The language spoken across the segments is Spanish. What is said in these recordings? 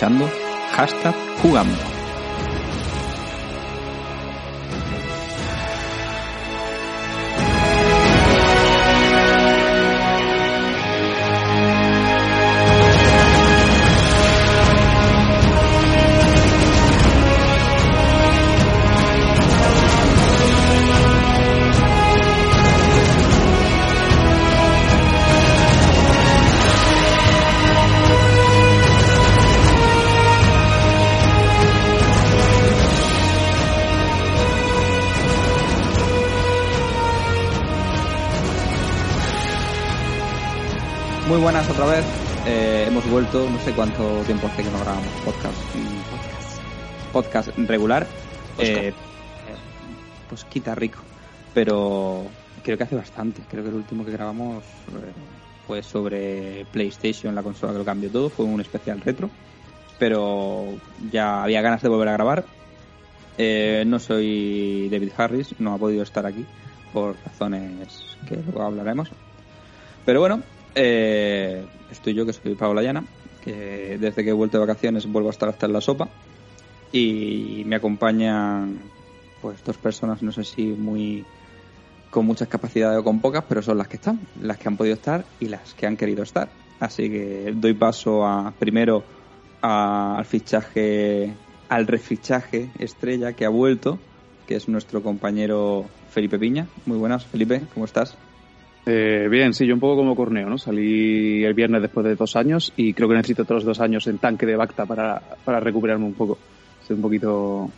Escuchando hashtag jugando. Otra vez. Eh, hemos vuelto, no sé cuánto tiempo hace que no grabamos podcast. Podcast, regular. Eh, pues quita rico. Pero creo que hace bastante. Creo que el último que grabamos eh, fue sobre PlayStation, la consola que lo cambió todo. Fue un especial retro. Pero ya había ganas de volver a grabar. Eh, no soy David Harris, no ha podido estar aquí por razones que luego hablaremos. Pero bueno, eh, estoy yo, que soy Pablo Llana, que desde que he vuelto de vacaciones vuelvo a estar hasta en la sopa. Y me acompañan pues dos personas, no sé si muy con muchas capacidades o con pocas, pero son las que están, las que han podido estar y las que han querido estar. Así que doy paso a primero al fichaje, al refichaje estrella que ha vuelto, que es nuestro compañero Felipe Piña. Muy buenas, Felipe, ¿cómo estás? Eh, bien, sí, yo un poco como Corneo, ¿no? Salí el viernes después de dos años y creo que necesito otros dos años en tanque de Bacta para, para recuperarme un poco. Estoy un poquito,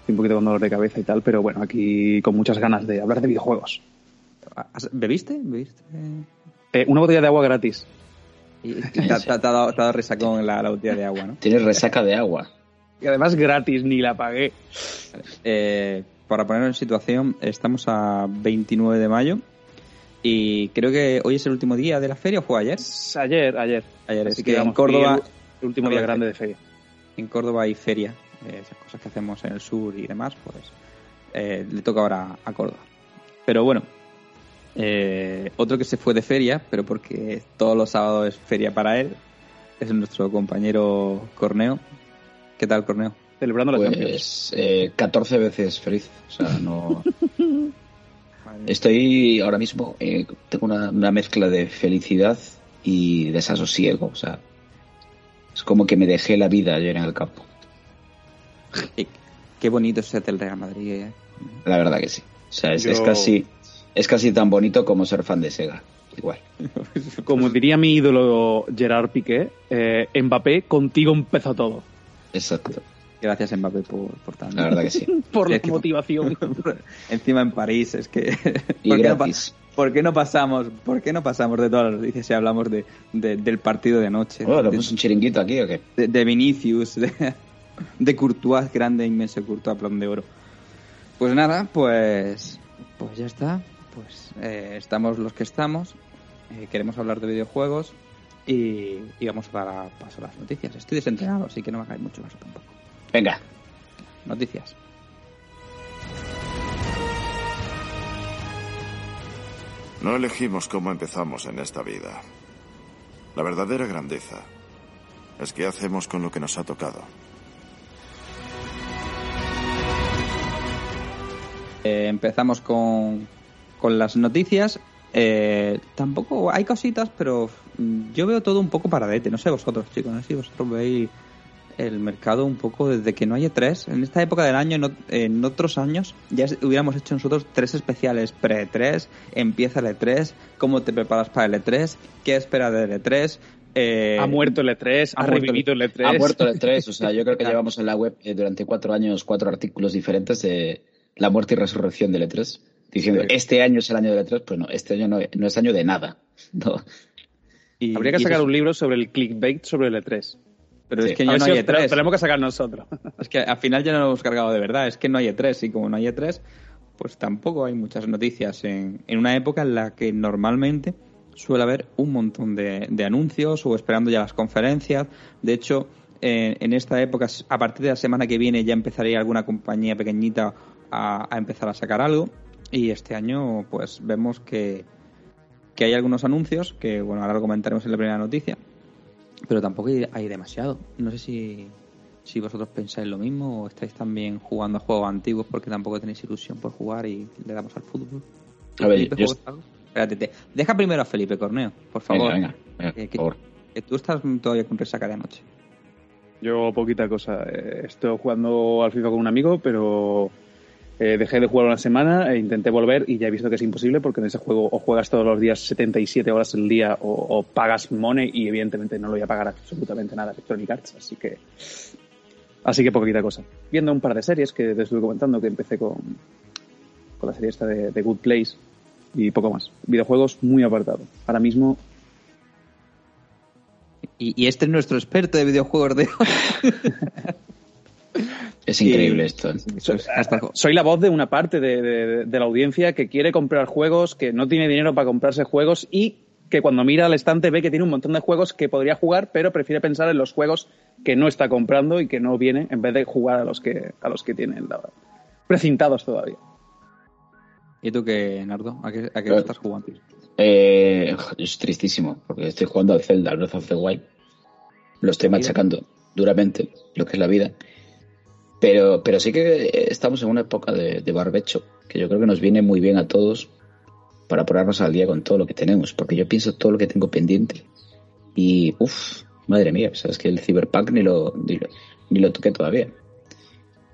estoy un poquito con dolor de cabeza y tal, pero bueno, aquí con muchas ganas de hablar de videojuegos. ¿Has- ¿Bebiste? ¿Bebiste? Eh, una botella de agua gratis. Te, ha- dado, te ha dado resacón la, la botella de agua, ¿no? Tienes resaca de agua. Y además gratis, ni la pagué. Eh, para ponernos en situación, estamos a 29 de mayo y creo que hoy es el último día de la feria o fue ayer. Ayer, ayer. Ayer, Así que en Córdoba, El, último día grande de feria. en Córdoba hay feria, eh, esas cosas que hacemos en el sur y demás, pues eh, le toca ahora a Córdoba. Pero bueno, eh, otro que se fue de feria, pero porque todos los sábados es feria para él, es nuestro compañero Corneo. ¿Qué tal, Corneo? Celebrando la Champions. Pues eh, 14 veces feliz. O sea, no. Estoy ahora mismo, eh, tengo una, una mezcla de felicidad y desasosiego. O sea, es como que me dejé la vida ayer en el campo. Y Qué bonito es ser del Real Madrid. eh. La verdad que sí. O sea, es, es Yo- casi es casi tan bonito como ser fan de Sega. Igual. Como diría mi ídolo Gerard Piqué, eh, Mbappé, contigo empezó todo. Exacto. Gracias, Mbappé, por, por tanto. La verdad que sí. Por la motivación. Encima en París, es que. Y ¿por, qué no, pa- gratis. por qué no pasamos, ¿Por qué no pasamos de todas las noticias si hablamos de, de- del partido de anoche? Bueno, ¿tenemos un chiringuito aquí o qué? de- de Vinicius, de, de Courtois, grande, inmenso Courtois, plan de oro. Pues nada, pues. Pues ya está. Pues eh, estamos los que estamos. eh, queremos hablar de videojuegos. Y, y vamos a dar paso a las noticias. Estoy desentrenado, así que no me hagáis mucho caso tampoco. Venga. Noticias. No elegimos cómo empezamos en esta vida. La verdadera grandeza es qué hacemos con lo que nos ha tocado. Eh, empezamos con, con las noticias. Eh, tampoco hay cositas, pero mm, yo veo todo un poco paradete. No sé vosotros, chicos, no sé si vosotros veis el mercado un poco desde que no hay E3. En esta época del año, en, en otros años, ya es- hubiéramos hecho nosotros tres especiales pre-E3. Empieza el E3, cómo te preparas para el E3, qué esperas del E3. eh, ha muerto el E3, ha ha, revivido el E3. Ha muerto el E3, o sea, yo creo que llevamos en la web eh, durante cuatro años cuatro artículos diferentes de la muerte y resurrección del E3, diciendo Sí. este año es el año del E3, pues no, este año no, no es año de nada. No. y- Habría que y sacar eso- un libro sobre el clickbait sobre el E3. Pero Sí. es que ya no si hay E os- pero E3. tenemos que sacar nosotros. Es que al final ya no lo hemos cargado de verdad, es que no hay E3 y como no hay E3, pues tampoco hay muchas noticias en, en una época en la que normalmente suele haber un montón de, de anuncios o esperando ya las conferencias. De hecho, en, en esta época, a partir de la semana que viene ya empezaría alguna compañía pequeñita a, a empezar a sacar algo y este año pues vemos que, que hay algunos anuncios que, bueno, ahora lo comentaremos en la primera noticia pero tampoco hay, demasiado. No sé si, si vosotros pensáis lo mismo o estáis también jugando a juegos antiguos porque tampoco tenéis ilusión por jugar y le damos al fútbol. A ver. Espérate, te- deja primero a Felipe Corneo, por favor. Venga, venga, venga, Eh, por que- favor. que tú estás todavía con resaca de anoche. Yo poquita cosa. Eh, Estoy jugando al FIFA con un amigo, pero eh, dejé de jugar una semana e intenté volver y ya he visto que es imposible porque en ese juego o juegas todos los días 77 horas al día o, o pagas money y evidentemente no lo voy a pagar absolutamente nada Electronic Arts, así que así que poquita cosa. Viendo un par de series que te estuve comentando que empecé con, con la serie esta de, de Good Place y poco más. Videojuegos muy apartado. Ahora mismo Y, y este es nuestro experto de videojuegos de hoy. Es increíble Y- esto. ¿eh? Es, hasta- soy la voz de una parte de, de- de la audiencia que quiere comprar juegos, que no tiene dinero para comprarse juegos y que cuando mira al estante ve que tiene un montón de juegos que podría jugar, pero prefiere pensar en los juegos que no está comprando y que no viene, en vez de jugar a los que, a los que tienen la- precintados todavía. ¿Y tú qué, Nardo? ¿A qué, a qué Eh, estás jugando? Eh, estoy tristísimo porque estoy jugando al Zelda, al Breath of the Wild. Lo estoy machacando duramente, lo que es la vida. Pero, pero sí que estamos en una época de, de barbecho, que yo creo que nos viene muy bien a todos para ponernos al día con todo lo que tenemos, porque yo pienso todo lo que tengo pendiente. Y, uff, madre mía, sabes que el Cyberpunk ni lo, ni lo, ni lo toqué todavía.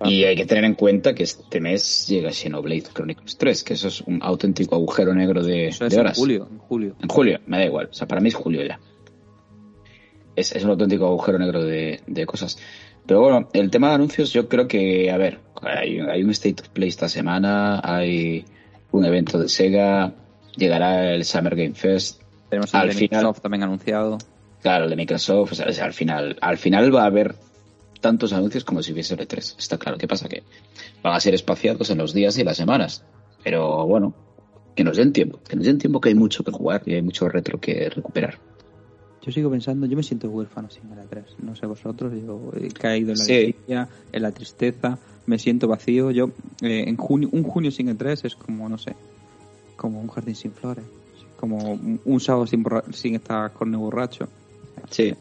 Y hay que tener en cuenta que este mes llega Xenoblade Chronicles 3, que eso es un auténtico agujero negro de, Eso de es en horas. julio, en julio. En julio, me da igual. O sea, para mí es julio ya. Es, es un auténtico agujero negro de, de cosas. Pero bueno, el tema de anuncios, yo creo que, a ver, hay, hay un State of Play esta semana, hay un evento de Sega, llegará el Summer Game Fest, Tenemos el Al de final- Microsoft también anunciado. claro, el de Microsoft, o sea, al final, al final va a haber tantos anuncios como si hubiese E3. Está claro. ¿Qué pasa? Que van a ser espaciados en los días y las semanas. Pero bueno, que nos den tiempo, que nos den tiempo que hay mucho que jugar y hay mucho retro que recuperar. Yo sigo pensando, yo me siento huérfano sin el 3 No sé vosotros, yo he caído en la Sí. en la tristeza, me siento vacío. Yo, eh, en junio, un junio sin el 3 es como, no sé, como un jardín sin flores, como un, sábado sin, sin estar con el borracho. Sí.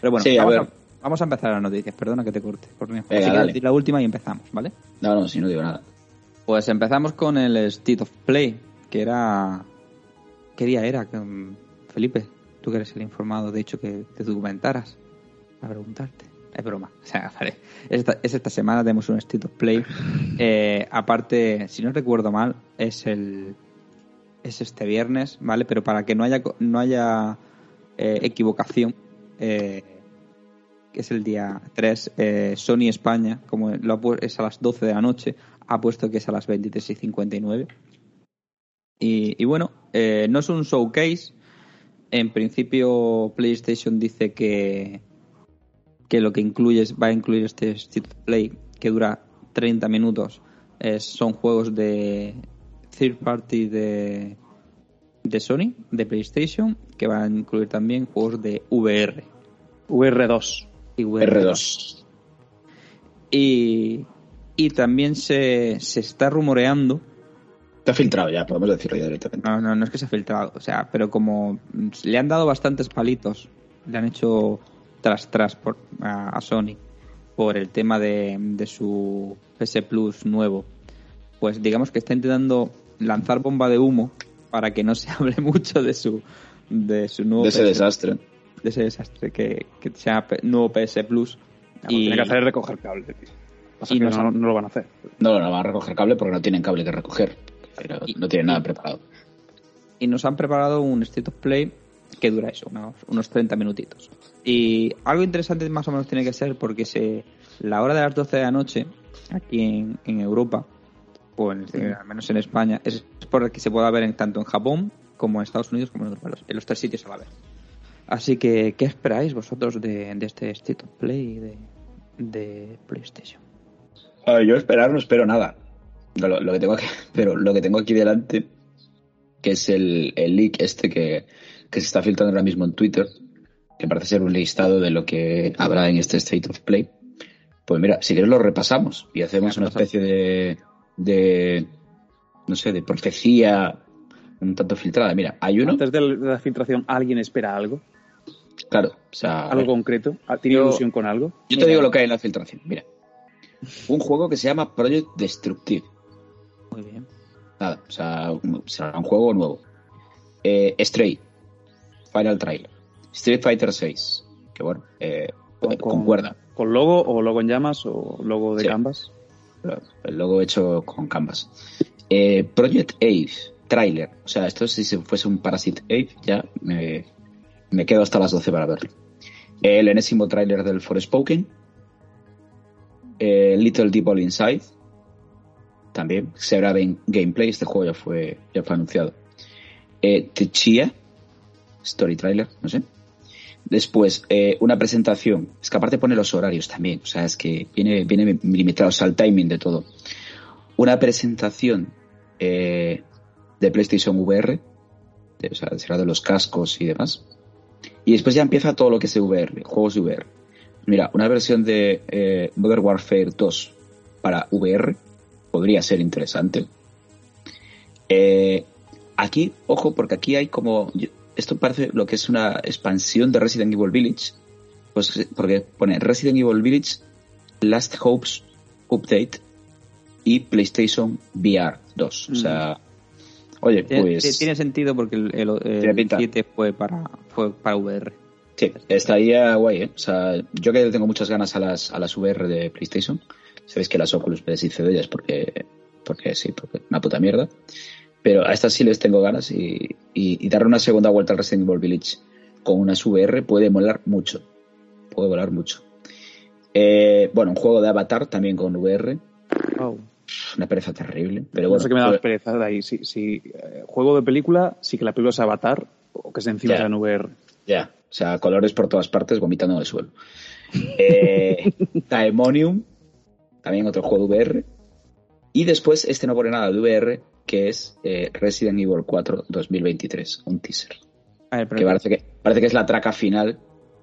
Pero bueno, Sí, a vamos, ver. a, vamos a empezar las noticias, perdona que te corte. Dale. decir la última y empezamos, ¿vale? No, no, si no digo nada. Pues empezamos con el State of Play, que era... ¿Qué día era? Mm, Felipe, tú que eres el informado, de hecho, que te documentaras a preguntarte. Es broma. O sea, vale. Esta, es esta semana tenemos un State of Play. Eh, aparte, si no recuerdo mal, es el es este viernes, ¿vale? Pero para que no haya no haya eh, equivocación, eh, que es el día 3, eh, Sony España, como lo es a las 12 de la noche, ha puesto que es a las 23 y 59. Y, y bueno, no es un showcase. En principio, PlayStation dice que, que lo que incluye va a incluir este State of Play, que dura 30 minutos. Es- son juegos de third party de, de Sony, de PlayStation, que van a incluir también juegos de VR. VR2. Y VR2. R2. Y, y también se, se está rumoreando Está filtrado ya, podemos decirlo ya directamente. No, no, no es que se ha filtrado, o sea, pero como le han dado bastantes palitos, le han hecho tras tras por, a, a Sony por el tema de, de su PS Plus nuevo, pues digamos que está intentando lanzar bomba de humo para que no se hable mucho de su de su nuevo De ese PS desastre. de ese desastre que, que se llama P- nuevo PS Plus Lo que tiene que hacer es recoger cable. tío. Pasa y no, no lo van a hacer. No, no van a recoger cable porque no tienen cable que recoger. Pero Y- no tienen nada preparado. y nos han preparado un State of Play que dura eso, unos, unos 30 minutitos. Y algo interesante más o menos tiene que ser porque se, la hora de las 12 de la noche, aquí en, en Europa, o en, al menos en España, es por que se pueda ver en, tanto en Japón como en Estados Unidos como en otros países, en los tres sitios a la vez. Así que, ¿qué esperáis vosotros de, de este State of Play de, de PlayStation? A ver, yo esperar no espero nada. Lo, lo que tengo aquí, pero lo que tengo aquí delante, que es el, el leak este que, que se está filtrando ahora mismo en Twitter, que parece ser un listado de lo que habrá en este State of Play. Pues mira, si quieres lo repasamos y hacemos una especie de, de, no sé, de profecía un tanto filtrada. Mira, hay uno, Antes de la filtración, ¿alguien espera algo? claro. O sea, ¿Algo concreto? ¿Tiene Yo- ilusión con algo? yo te digo lo que hay en la filtración. Mira. Un juego que se llama Project Destructive. Nada, o sea, será un juego nuevo. Eh, Stray. Final Trailer. Street Fighter 6. Que bueno, eh, concuerda. ¿Con logo o logo en llamas o logo de Sí. canvas? El logo hecho con Canvas. Eh, Project Ave, trailer. O sea, esto si se fuese un Parasite Ave, ya me, me quedo hasta las 12 para verlo. El enésimo trailer del Forspoken. Eh, Little Deep All Inside. También se verá gameplay. Este juego ya fue, ya fue anunciado. Eh. Story trailer, no sé. Después, eh, una presentación. Es que aparte pone los horarios también. O sea, es que viene, viene limitado o sea, el timing de todo. Una presentación eh, de PlayStation VR. o sea, será de los cascos y demás. Y después ya empieza todo lo que es VR, juegos de VR. Mira, una versión de eh, Modern Warfare 2 para VR podría ser interesante. Eh, aquí, ojo, porque aquí hay como. Esto parece lo que es una expansión de Resident Evil Village. Pues porque pone Resident Evil Village Last Hopes Update y PlayStation VR 2. O sea, oye, Tiene, pues. tiene sentido porque el, el, el Tiene pinta. 7 fue para, fue para VR. Sí, estaría guay, ¿eh? O sea, yo que tengo muchas ganas a las, a las VR de PlayStation. Sabéis que las Oculus me deshice de ellas porque, porque sí, porque una puta mierda. Pero a estas sí les tengo ganas y, y, y darle una segunda vuelta al Resident Evil Village con unas VR puede molar mucho. Puede volar mucho. Eh, bueno, un juego de Avatar también con VR. Wow. Una pereza terrible. Pero no bueno, sé qué me da más pereza de ahí. Si, si eh, juego de película, sí que la película es Avatar o que se encima Ya. sea en VR. Ya, o sea, colores por todas partes vomitando en el suelo. Eh, Daemonium, también otro juego de VR. Y después, este no pone nada de VR, que es eh, Resident Evil 4 2023, un teaser. Ver, Que parece que, parece que es la traca final,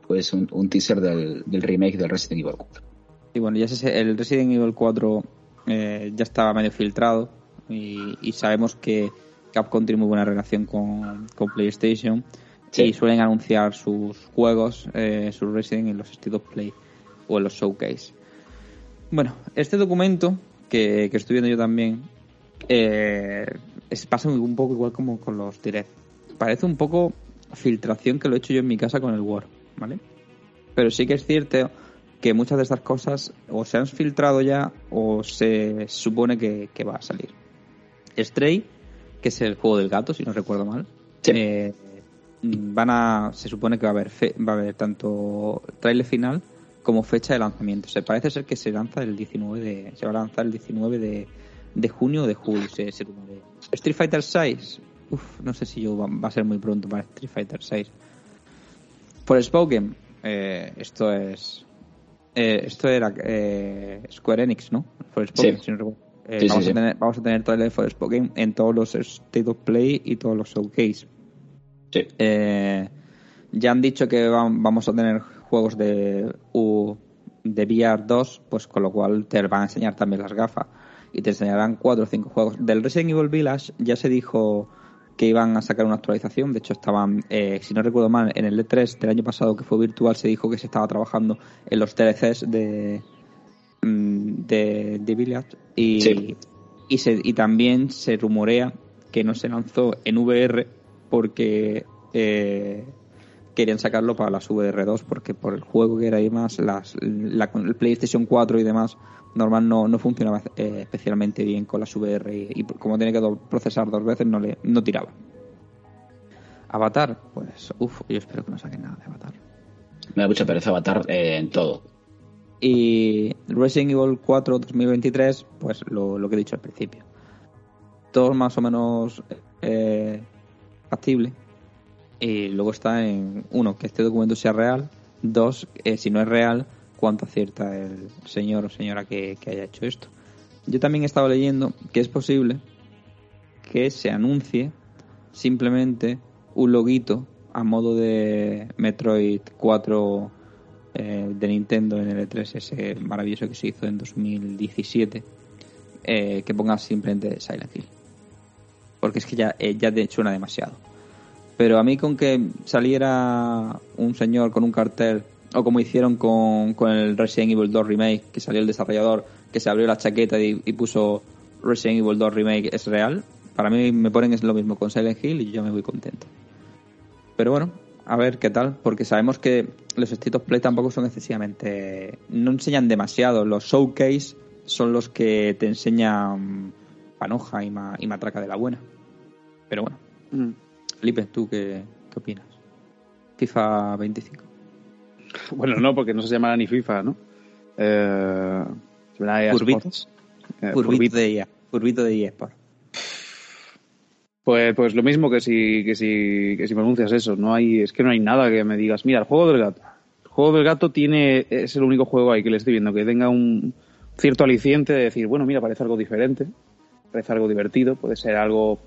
pues un, un teaser del, del remake del Resident Evil 4. Y bueno, ya sé, el Resident Evil 4 eh, ya estaba medio filtrado y, y sabemos que Capcom tiene muy buena relación con, con PlayStation Sí. y suelen anunciar sus juegos, eh, sus Resident en los of Play o en los Showcase. Bueno, este documento que, que estoy viendo yo también eh, es, pasa un poco igual como con los Direct. Parece un poco filtración que lo he hecho yo en mi casa con el Word, ¿vale? Pero sí que es cierto que muchas de estas cosas o se han filtrado ya o se supone que, que va a salir. Stray, que es el juego del gato, si no recuerdo mal, Sí. eh, van a, se supone que va a haber fe- va a haber tanto trailer final como fecha de lanzamiento. Se parece ser que se lanza el 19 de, se va a lanzar el 19 de, de junio o de julio, se, se. Street Fighter 6, uf, no sé si yo va, va a ser muy pronto para Street Fighter 6. Forspoken, eh, esto es eh, esto era eh, Square Enix, ¿no? Forspoken, Sí. si no recuerdo. Eh, Sí, vamos, sí. A tener, vamos a tener trailer de Forspoken en todos los State of Play y todos los Showcase. Sí. Eh, ya han dicho que vam- vamos a tener juegos de U, de VR 2, pues con lo cual te van a enseñar también las gafas y te enseñarán cuatro o cinco juegos. Del Resident Evil Village ya se dijo que iban a sacar una actualización, de hecho estaban, eh, si no recuerdo mal, en el E3 del año pasado que fue virtual se dijo que se estaba trabajando en los DLCs de mm, de, de Village y, Sí. y, se, y también se rumorea que no se lanzó en VR porque eh, querían sacarlo para las VR2 porque por el juego que era y más las, la, el PlayStation 4 y demás normal no, no funcionaba eh, especialmente bien con las VR y, y como tiene que do- procesar dos veces no le no tiraba Avatar pues uff yo espero que no saquen nada de Avatar Me da mucha pereza Avatar eh, en todo. Y Resident Evil 4 2023, pues lo, lo que he dicho al principio. Todo más o menos eh, factible. Y luego está en, uno, que este documento sea real. Dos, eh, si no es real, cuánto acierta el señor o señora que, haya hecho esto. Yo también he estado leyendo que es posible que se anuncie simplemente un loguito a modo de Metroid 4 eh, de Nintendo en el E3, ese maravilloso que se hizo en 2017, eh, que ponga simplemente Silent Hill. Porque es que ya, eh, ya suena demasiado. Pero a mí con que saliera un señor con un cartel, o como hicieron con, con el Resident Evil 2 Remake, que salió el desarrollador, que se abrió la chaqueta y, puso Resident Evil 2 Remake es real, para mí me ponen lo mismo con Silent Hill y yo me voy contento. Pero bueno, a ver qué tal, porque sabemos que los of Play tampoco son excesivamente... No enseñan demasiado, los showcase son los que te enseñan panoja y, ma- y matraca de la buena. Pero bueno, Mm. Felipe, ¿tú qué, qué opinas? FIFA 25. Bueno, no, porque no se llamará ni FIFA, ¿no? Eh. Sports. Eh, de EA. Furbito de eSport. Pues, pues lo mismo que si, que si, que si pronuncias eso. No hay, es que no hay nada que me digas, mira, el juego del gato. El juego del gato tiene, es el único juego ahí que le estoy viendo que tenga un cierto aliciente de decir, bueno, mira, parece algo diferente, parece algo divertido, puede ser algo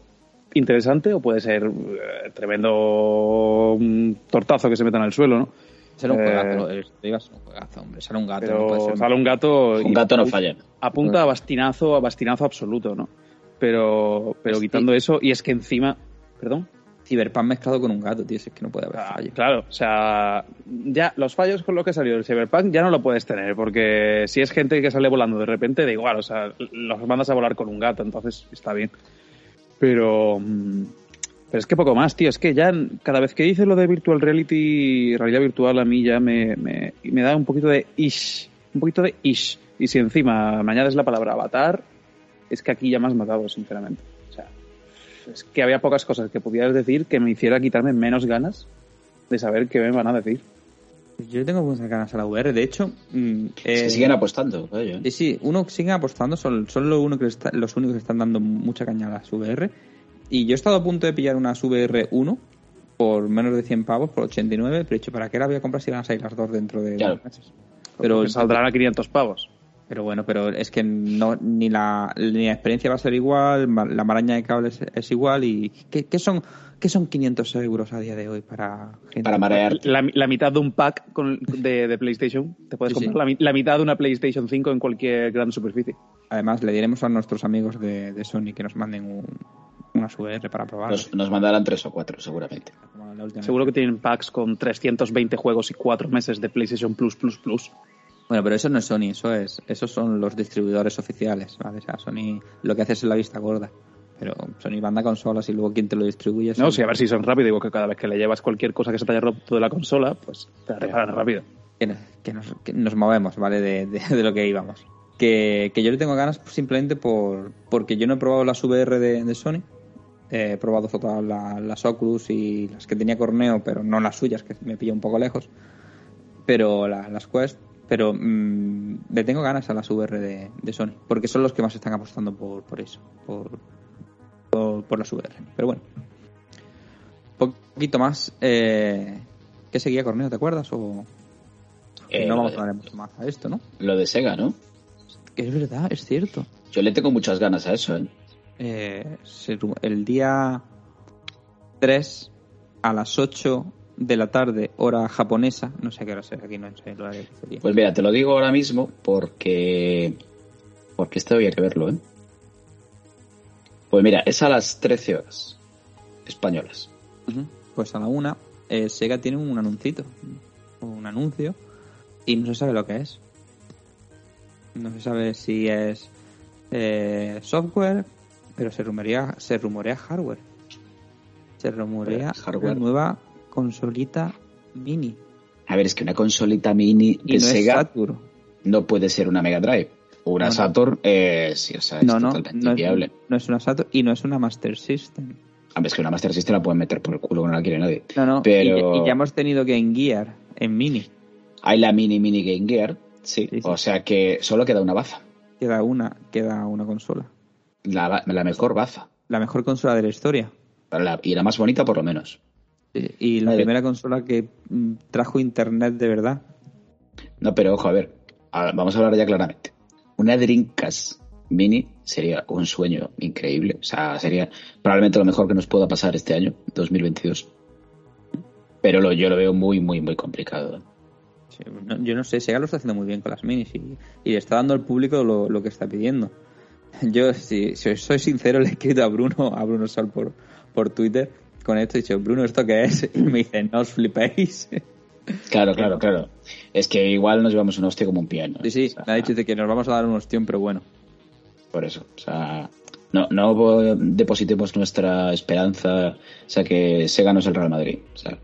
interesante o puede ser eh, tremendo mm, tortazo que se meta en el suelo, ¿no? Será un Eh, juegazo, lo digo, es un juegazo, hombre. Será un gato. no puede ser sale un gato Un gato no falla. apunta a bastinazo, a bastinazo absoluto, ¿no? Pero, pero quitando eso, y es que encima, perdón, Cyberpunk mezclado con un gato, tío. si Es que no puede haber Ah, fallo. Claro, o sea, ya los fallos con lo que salió el Cyberpunk ya no lo puedes tener, porque si es gente que sale volando de repente, da igual, o sea, los mandas a volar con un gato, entonces está bien. Pero, mm, pero es que poco más, tío, es que ya cada vez que dices lo de virtual reality, realidad virtual, a mí ya me, me, da un poquito de ish, un poquito de ish. Y si encima me añades la palabra avatar, es que aquí ya me has matado, sinceramente. O sea, es que había pocas cosas que pudieras decir que me hiciera quitarme menos ganas de saber qué me van a decir. Yo tengo muchas ganas a la VR. De hecho, mm, Es eh, siguen apostando. vaya. Sí, sí, uno sigue apostando, son, son lo uno que está- los únicos que están dando mucha caña a las VR. Y yo he estado a punto de pillar unas VR 1 por menos de 100 pavos, por 89, pero he dicho, ¿para qué la voy a comprar si van a salir las dos dentro de Claro. dos meses? Pero, saldrán a 500 pavos. Pero bueno, pero es que no ni la, ni la experiencia va a ser igual, la maraña de cables es igual y ¿qué, qué son qué son 500 euros a día de hoy para gente? Para marear. La, la mitad de un pack con- de, de PlayStation. Te puedes Sí, sí. comprar La, mi- la mitad de una PlayStation 5 en cualquier gran superficie. Además, le diremos a nuestros amigos de, de Sony que nos manden un, unas VR para probar. Nos, nos mandarán tres o cuatro, seguramente. Seguro que tienen packs con 320 juegos y 4 meses de PlayStation Plus Plus Plus. Bueno, pero eso no es Sony, eso es, esos son los distribuidores oficiales, ¿vale? O sea, Sony lo que hace es la vista gorda. Pero Sony manda consolas y luego quién te lo distribuye. No, sí, a ver si son rápido. Digo que cada vez que le llevas cualquier cosa que se te haya roto de la consola, pues te la reparan rápido. que, nos- que nos, que nos movemos, ¿vale? De, de- de lo que íbamos. Que, que yo le tengo ganas simplemente por porque yo no he probado las VR de, de Sony. Eh, he probado todas la- las Oculus y las que tenía Corneo, pero no las suyas, que me pilla un poco lejos. Pero la- las Quest. Pero mm, le tengo ganas a las VR de, de Sony, porque son los que más están apostando por, por eso, por, por, por las VR. Pero bueno, poquito más. Eh, ¿Qué seguía Corneo? ¿Te acuerdas? O, Eh, no vamos de, a hablar mucho más a esto, ¿no? lo de Sega, ¿no? Que es verdad, es cierto. Yo le tengo muchas ganas a eso, ¿eh? Eh, el día 3 a las 8 de la tarde, hora japonesa, no sé qué hora será aquí, no sé el horario que sería. Pues mira, te lo digo ahora mismo porque. Porque esto había que verlo, ¿eh? Pues mira, es a las 13 horas españolas. Pues a la 1, eh, Sega tiene un anuncito, un anuncio, y no se sabe lo que es. No se sabe si es eh, software, pero se rumorea, se rumorea hardware. Se rumorea Hardware. una nueva consolita mini. A ver, es que una consolita mini de no Sega Saturn. no puede ser una Mega Drive. Una No. Saturn, eh, sí, o sea, es No, no, totalmente no es, inviable. no es una Saturn y no es una Master System. A ver, es que una Master System la pueden meter por el culo, que no la quiere nadie. No, no, Pero- y, y ya hemos tenido Game Gear en mini. Hay la mini mini Game Gear, sí. Sí, sí. O sea que solo queda una baza. Queda una, queda una consola. La, la mejor baza. La mejor consola de la historia. La- y la más bonita por lo menos. Sí, Y la primera consola que mm, trajo internet de verdad. No, pero ojo, a ver, vamos a hablar ya claramente. Una Dreamcast Mini sería un sueño increíble. O sea, sería probablemente lo mejor que nos pueda pasar este año, 2022. Pero lo, yo lo veo muy, muy, muy complicado. Sí, no- yo no sé, Sega lo está haciendo muy bien con las minis y, y le está dando al público lo, lo que está pidiendo. Yo, si, si soy sincero, le he escrito a Bruno, a Bruno Sal por, por Twitter con esto y he dicho, Bruno, ¿esto qué es? Y me dice, no os flipéis. Claro, claro, claro. Es que igual nos llevamos un hostia como un piano. Sí, sí, O sea, me ha dicho que nos vamos a dar un ostión, pero bueno. Por eso. O sea, no, no depositemos nuestra esperanza. O sea, que Sega no es el Real Madrid. O sea,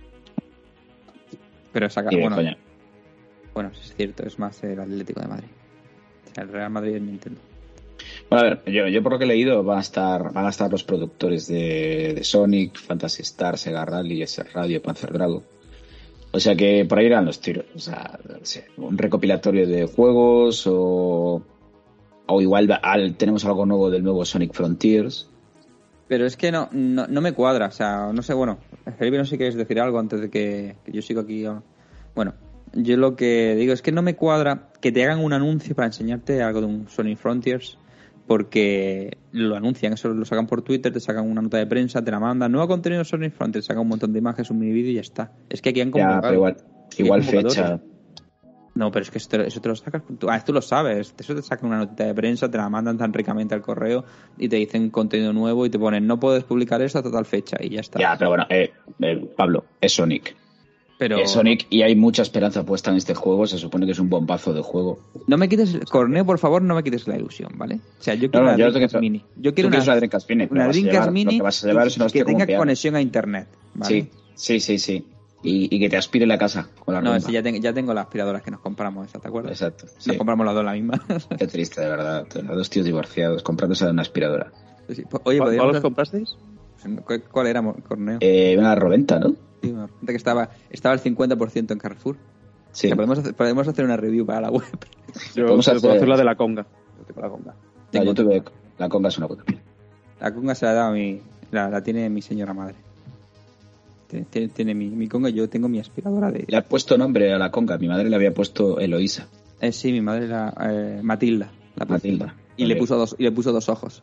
Pero saca, bueno, coña. bueno, es cierto, es más el Atlético de Madrid. O sea, el Real Madrid el Nintendo. Bueno, a ver, yo, yo por lo que he leído van a estar, van a estar los productores de, Sonic, Fantasy Star, Sega Rally, S Radio, Panzer Drago. O sea que por ahí irán los tiros. O sea, un recopilatorio de juegos o, o igual al- tenemos algo nuevo del nuevo Sonic Frontiers. Pero es que no, no, no me cuadra, o sea, no sé, bueno, Felipe no sé si quieres decir algo antes de que, que yo siga aquí. Bueno, yo lo que digo es que no me cuadra que te hagan un anuncio para enseñarte algo de un Sonic Frontiers, porque lo anuncian, eso lo sacan por Twitter, te sacan una nota de prensa, te la mandan, nuevo contenido de Sonic Frontiers, sacan un montón de imágenes, un mini vídeo y ya está. Es que aquí han Ya, convocado. pero igual, igual fecha. No, pero es que eso te, eso te lo sacas. tú- Ah, tú lo sabes. Eso te sacan una notita de prensa, te la mandan tan ricamente al correo y te dicen contenido nuevo y te ponen no puedes publicar esto hasta tal fecha y ya está. Ya, pero bueno, eh, eh, Pablo, es Sonic. Pero Es Sonic y hay mucha esperanza puesta en este juego. Se supone que es un bombazo de juego. no me quites, Corneo, por favor, no me quites la ilusión, ¿vale? O sea, yo quiero no, una yo Dreamcast Mini. Yo quiero Tú quieres una, una Dreamcast Mini, una Dreamcast Mini que es tenga conexión a internet, ¿vale? Sí, sí, sí, sí. Y, y que te aspire la casa con la No, sí, ya, tengo, ya tengo las aspiradoras que nos compramos, ¿te acuerdas? Exacto. Nos sí. compramos las dos la misma. Qué triste, de verdad. Los dos tíos divorciados comprándose una aspiradora. Sí, pues, Oye, ¿Cuál, podríamos cuál os hacer- comprasteis? ¿Cuál- ¿Cuál era, Corneo? Eh, una Roventa, ¿no? Sí, una pregunta que estaba, estaba al 50% en Carrefour. Sí. O sea, podemos, hacer, podemos hacer una review para la web. Yo Podemos puedo hacer- hacer la de la conga. Yo tengo la conga. No, Tengo yo tuve la conga es una puta. La conga se la ha dado a mi. La, la tiene mi señora madre. Tiene, tiene- tiene mi, mi conga, yo tengo mi aspiradora de. Le ha puesto nombre a la conga. Mi madre le había puesto Eloísa. Eh, sí, mi madre era eh, Matilda. La. Matilda. Y le puso dos, y le puso dos ojos.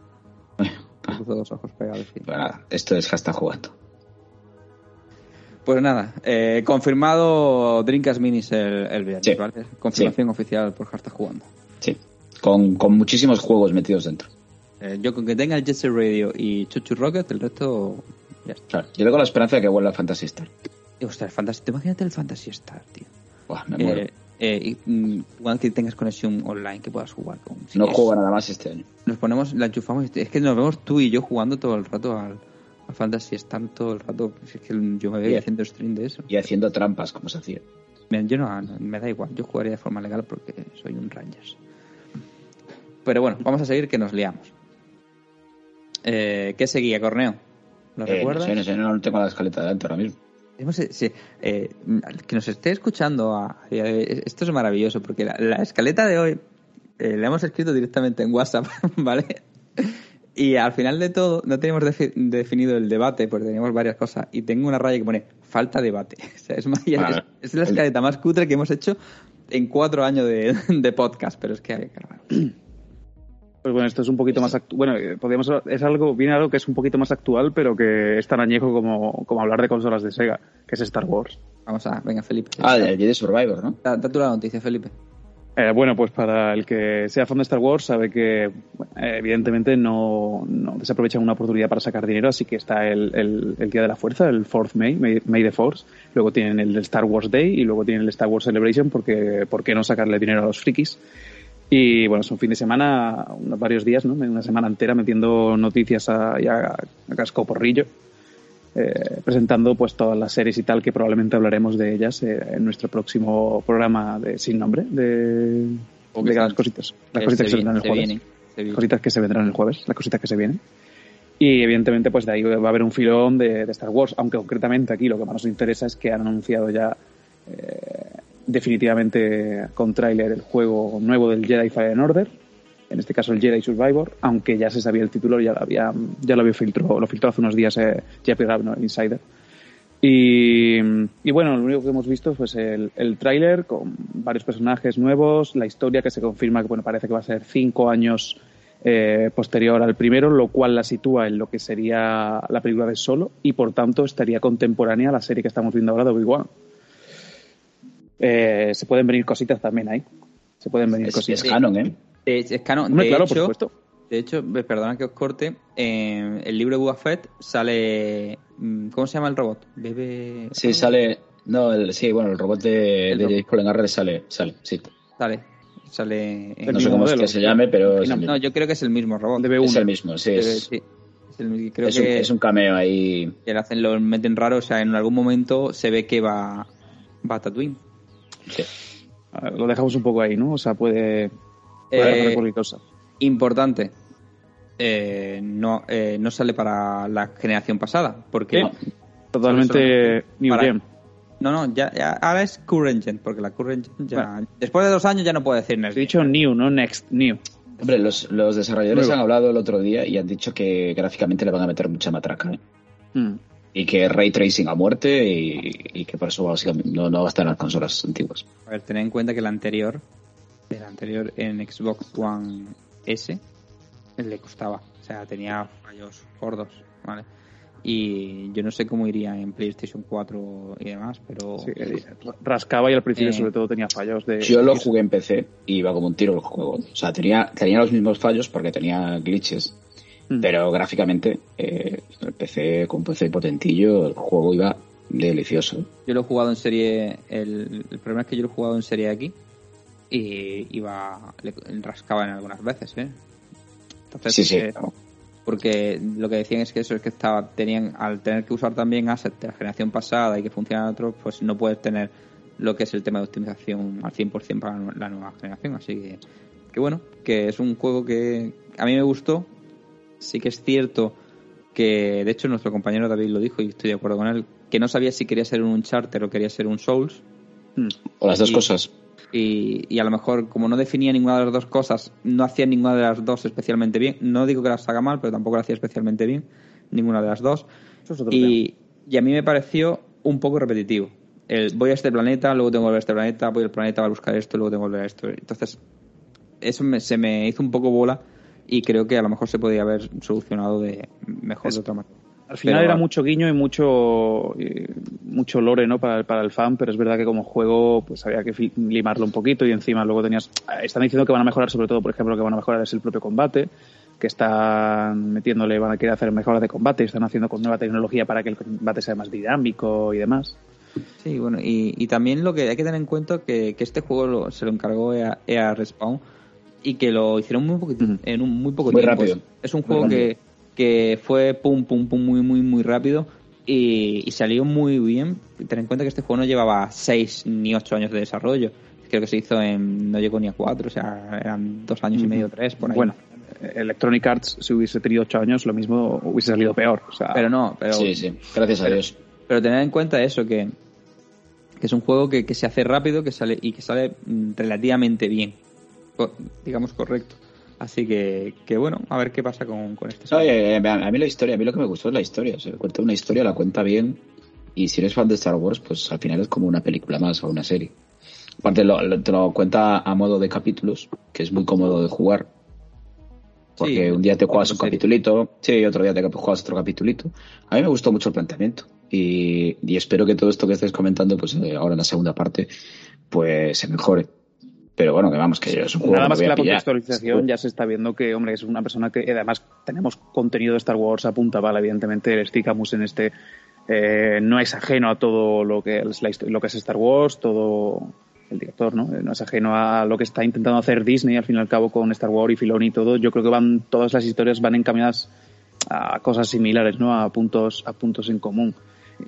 Le puso dos ojos pegados, sí. Pues nada, esto es hashtag jugando. Pues nada, eh, confirmado Drinkas Minis el, el viernes, Sí. ¿vale? Confirmación oficial por Hashtag Jugando. Sí. Con, con muchísimos juegos metidos dentro. Eh, yo con que tenga el Jet Set Radio y Chuchu Rocket, el resto ya está. Claro. Yo tengo la esperanza de que vuelva Fantasy Star. Y, ostras, el Fantasy, te imagínate el Fantasy Star, tío. Buah, me muero. Eh, eh, y, mm, igual que tengas conexión online que puedas jugar con. si no quieres. juego nada más este año. Nos ponemos, la enchufamos. Es que nos vemos tú y yo jugando todo el rato al Fantasy Star todo el rato. Si es que yo me veo Bien. haciendo stream de eso. Y haciendo trampas, como se hacía. Yo no, me da igual. Yo jugaría de forma legal porque soy un Rangers. Pero bueno, vamos a seguir que nos liamos. Eh, ¿Qué seguía, Corneo? ¿Lo Eh, no recuerdas? sé, no sé, no tengo la escaleta delante ahora mismo. Eh, sí, eh, que nos esté escuchando, a- a día de hoy, esto es maravilloso, porque la, la escaleta de hoy eh, la hemos escrito directamente en WhatsApp, ¿vale? Y al final de todo, no teníamos defi- definido el debate, porque teníamos varias cosas, y tengo una raya que pone falta debate. O sea, es, más- Vale. es, es la escaleta más cutre que hemos hecho en cuatro años de, de podcast, pero es que hay que. Pues bueno, esto es un poquito más actual. Bueno, eh, podríamos, es algo, viene algo que es un poquito más actual, pero que es tan añejo como, como hablar de consolas de Sega, que es Star Wars. Vamos a, venga, Felipe. Ah, el Jedi Survivor, ¿no? Da, da tú la noticia, Felipe. Eh, bueno, pues para el que sea fan de Star Wars sabe que eh, evidentemente no, no desaprovechan una oportunidad para sacar dinero, así que está el, el- el Día de la Fuerza, el 4th May, May, May the Force, luego tienen el Star Wars Day y luego tienen el Star Wars Celebration porque ¿por qué no sacarle dinero a los frikis? Y bueno, es un fin de semana, unos varios días, ¿no? Una semana entera metiendo noticias a, a, a casco porrillo, eh, presentando pues todas las series y tal que probablemente hablaremos de ellas eh, en nuestro próximo programa de sin nombre de, las cositas, las cositas que se vendrán el jueves, cositas que se vendrán el jueves, las cositas que se vienen. Y evidentemente pues de ahí va a haber un filón de, de Star Wars, aunque concretamente aquí lo que más nos interesa es que han anunciado ya eh, definitivamente con tráiler el juego nuevo del Jedi Fallen Order, en este caso el Jedi Survivor, aunque ya se sabía el título, ya lo había, ya lo había filtrado, lo filtró hace unos días eh, Jeffrey Insider. Y, y bueno, lo único que hemos visto pues el, el tráiler con varios personajes nuevos, la historia que se confirma que bueno parece que va a ser cinco años eh, posterior al primero, lo cual la sitúa en lo que sería la película de Solo y por tanto estaría contemporánea a la serie que estamos viendo ahora de Obi-Wan. Eh, se pueden venir cositas también ahí. Se pueden venir Es, cositas. es canon, ¿eh? Eh, es canon. Hombre, de claro, hecho, por supuesto. De hecho, eh, perdona que os corte, en el libro de Boba Fett sale mm, ¿Cómo se llama el robot? Bebe. Sí, sale. No, el, sí, bueno, el robot de, El de robot. Colin sale, sale, sí. Sale. Sale. No sé cómo es que se llame, pero No, No, yo creo que es el mismo robot. De B1. es el mismo, sí. Debe- Es, sí. Es el- creo es un, que, es un cameo ahí. que le hacen, lo meten raro. O sea, en algún momento se ve que va. Va a Tatooine. sí. Lo dejamos un poco ahí, ¿no? O sea, puede Eh. Importante. Eh, no, eh, no sale para la generación pasada. Porque. No. Totalmente New para-. No, no, ya, ya- ahora es Current Gen, porque la Current Gen ya. Después de dos años ya no puede decir Next He dicho New, no Next, New. Hombre, los, los desarrolladores han hablado el otro día y han dicho que gráficamente le van a meter mucha matraca. ¿eh? Mm. Y que ray tracing a muerte y, y que por eso básicamente no, no va a estar en las consolas antiguas. A ver, tened en cuenta que el anterior, el anterior en Xbox One S, le costaba. O sea, tenía fallos gordos, ¿vale? Y yo no sé cómo iría en PlayStation 4 y demás, pero... Sí, eh, rascaba y al principio Eh, sobre todo tenía fallos de... Yo lo jugué en PC y iba como un tiro el juego. O sea, tenía, tenía los mismos fallos porque tenía glitches. Mm. Pero gráficamente, eh, el PC, con PC potentillo, el juego iba delicioso. Yo lo he jugado en serie... El, el problema es que yo lo he jugado en serie aquí y iba... Le, rascaba en algunas veces, ¿eh? Entonces, Sí, sí. eh, porque lo que decían es que eso es que estaba tenían al tener que usar también assets de la generación pasada y que funcionan otros pues no puedes tener lo que es el tema de optimización al 100% para la nueva generación así que, que bueno que es un juego que a mí me gustó sí que es cierto que de hecho nuestro compañero David lo dijo y estoy de acuerdo con él que no sabía si quería ser un Charter o quería ser un Souls. O las dos cosas. Y, y a lo mejor como no definía ninguna de las dos cosas, no hacía ninguna de las dos especialmente bien. No digo que las haga mal, pero tampoco la hacía especialmente bien, ninguna de las dos. Eso es otro tema. Y, y a mí me pareció un poco repetitivo. El, voy a este planeta, luego tengo que volver a este planeta, voy al planeta a buscar esto, luego tengo que volver a esto. Entonces, eso me- se me hizo un poco bola y creo que a lo mejor se podría haber solucionado de mejor Es- de otra manera. Al final Pero- era mucho guiño y mucho y mucho lore ¿no? para, el- para el fan, pero es verdad que como juego pues había que limarlo un poquito y encima luego tenías... Están diciendo que van a mejorar sobre todo, por ejemplo, que van a mejorar es el propio combate, que están metiéndole, van a querer hacer mejoras de combate, están haciendo con nueva tecnología para que el combate sea más dinámico y demás. Sí, bueno, y, y también lo que hay que tener en cuenta que, que este juego lo- se lo encargó EA, EA Respawn y que lo hicieron muy poquito, en un muy poco Muy tiempo. rápido. Es, es un Muy juego rápido. Que, fue pum, pum, pum, muy, muy, muy rápido y, y salió muy bien. Ten en cuenta que este juego no llevaba 6 ni 8 años de desarrollo. Creo que se hizo en. no llegó ni a 4, o sea, eran dos años y medio, tres, por ahí. Bueno, Electronic Arts, si hubiese tenido ocho años, lo mismo hubiese salido peor. O sea, pero no, pero. Sí, sí. Gracias a Dios. Pero tener en cuenta eso, que, que es un juego que, que se hace rápido que sale y que sale mm, relativamente bien. Digamos correcto. Así que, que bueno, a ver qué pasa con, con este. No, eh, eh, a mí la historia, a mí lo que me gustó es la historia. O sea, cuenta una historia, la cuenta bien. Y si eres fan de Star Wars, pues al final es como una película más o una serie. Aparte, lo, lo- te lo cuenta a modo de capítulos, que es muy cómodo de jugar. Porque Sí, un día te juegas un serie. capitulito, sí, otro día te juegas otro capitulito. A mí me gustó mucho el planteamiento. Y, y espero que todo esto que estés comentando, pues eh, ahora en la segunda parte, pues se mejore. Pero bueno, que vamos, que es un juego Nada más que la pillar. contextualización ya se está viendo que, hombre, es una persona que además tenemos contenido de Star Wars a punta bala, evidentemente el Steve Camus en este eh, no es ajeno a todo lo que es la lo que es Star Wars, todo el director, ¿no? Eh, No es ajeno a lo que está intentando hacer Disney al fin y al cabo con Star Wars y Filoni y todo. Yo creo que van todas las historias van encaminadas a cosas similares, ¿no? A puntos a puntos en común.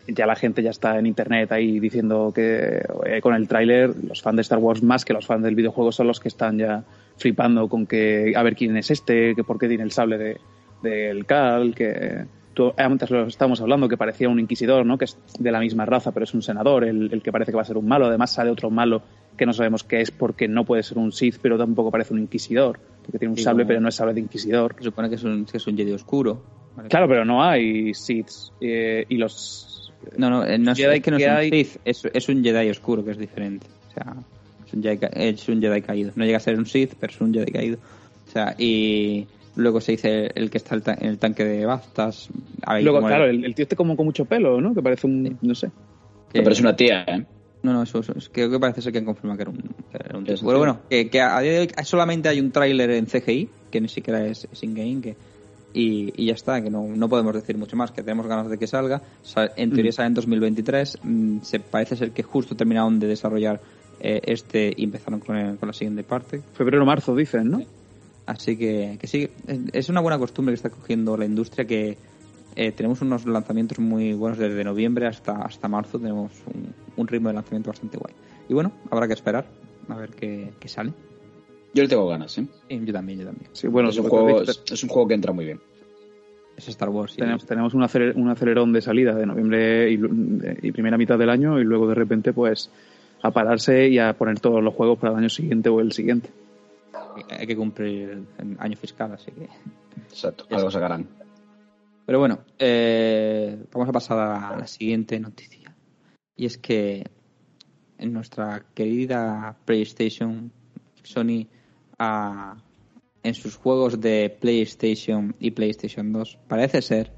Ya la gente ya está en internet ahí diciendo que eh, con el tráiler los fans de Star Wars más que los fans del videojuego son los que están ya flipando con que a ver quién es este, que por qué tiene el sable de del Cal, que tú antes lo estábamos hablando que parecía un inquisidor, ¿no? Que es de la misma raza, pero es un senador, el, el que parece que va a ser un malo. Además sale otro malo que no sabemos qué es porque no puede ser un Sith, pero tampoco parece un inquisidor, porque tiene un Sí, sable como- pero no es sable de inquisidor. Se supone que es un, que es un Jedi oscuro. Claro, pero no hay Siths eh, y los No, no, eh, no es, Jedi es que no es un Sith, es, es un Jedi oscuro, que es diferente. O sea, es un, Jedi, ca- es un Jedi caído. No llega a ser un Sith, pero es un Jedi caído. O sea, y luego se dice el que está el ta- en el tanque de Bastas. Ahí Luego, como claro, el- tío este como con mucho pelo, ¿no? Que parece un, Sí. no sé. que- pero es una tía, ¿eh? No, no, eso, eso- es- creo que parece ser que han confirmado que era un, que era un tío. Sí. bueno, que, que a día de hoy solamente hay un tráiler en CGI, que ni siquiera es, es in-game, que, y, y ya está, que no, no podemos decir mucho más, que tenemos ganas de que salga. Sa- En teoría sale en 2023, mm, se parece ser que justo terminaron de desarrollar eh, este y empezaron con, el- con la siguiente parte. Febrero-marzo dicen, ¿no? Así que, que sí, es- es una buena costumbre que está cogiendo la industria que eh, tenemos unos lanzamientos muy buenos desde noviembre hasta, hasta marzo, tenemos un, un ritmo de lanzamiento bastante guay. Y bueno, habrá que esperar a ver qué, qué sale. Yo le tengo ganas, ¿eh? Y yo también, yo también. Sí, bueno, es, un juego, habéis- es, es un juego que entra muy bien. Es Star Wars. y- tenemos, tenemos un, aceler- un acelerón de salida de noviembre y, primera mitad del año y luego de repente pues a pararse y a poner todos los juegos para el año siguiente o el siguiente. hay que cumplir el año fiscal, así que. Exacto, algo sacarán. Pero bueno, eh, vamos a pasar a la siguiente noticia. Y es que en nuestra querida PlayStation, Sony ha- en sus juegos de PlayStation y PlayStation 2 parece ser,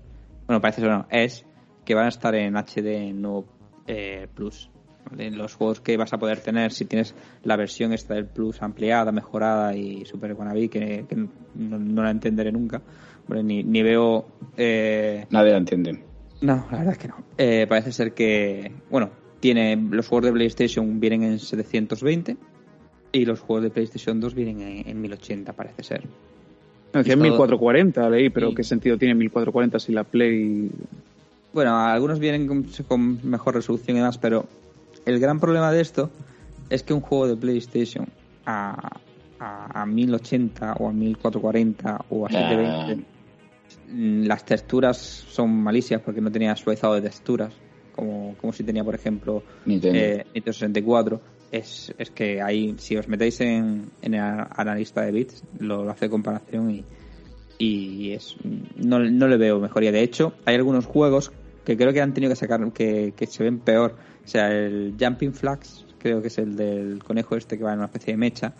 bueno, parece ser no, es que van a estar en HD no eh, Plus. ¿vale? Los juegos que vas a poder tener si tienes la versión esta del Plus ampliada, mejorada y super wannabe, que, que no, no la entenderé nunca. Hombre, ni, ni veo eh, Nadie la entiende. no, la verdad es que no. Eh, parece ser que, bueno, tiene los juegos de PlayStation vienen en 720 y los juegos de PlayStation 2 vienen en, en 1080, parece ser. Me decían Esto- 1440, leí, pero Sí. ¿qué sentido tiene 1440 si la Play... Bueno, algunos vienen con, con mejor resolución y demás, pero el gran problema de esto es que un juego de PlayStation a, a, a 1080 o a 1440 o a 720 mm, las texturas son malísimas porque no tenía suavizado de texturas como, como si tenía por ejemplo Nintendo. eh, Nintendo 64 es, es que ahí si os metéis en, en el analista de bits lo, hace comparación y, y es no, no le veo mejoría. De hecho hay algunos juegos que creo que han tenido que sacar que, que se ven peor. O sea el Jumping Flags creo que es el del conejo este que va en una especie de mecha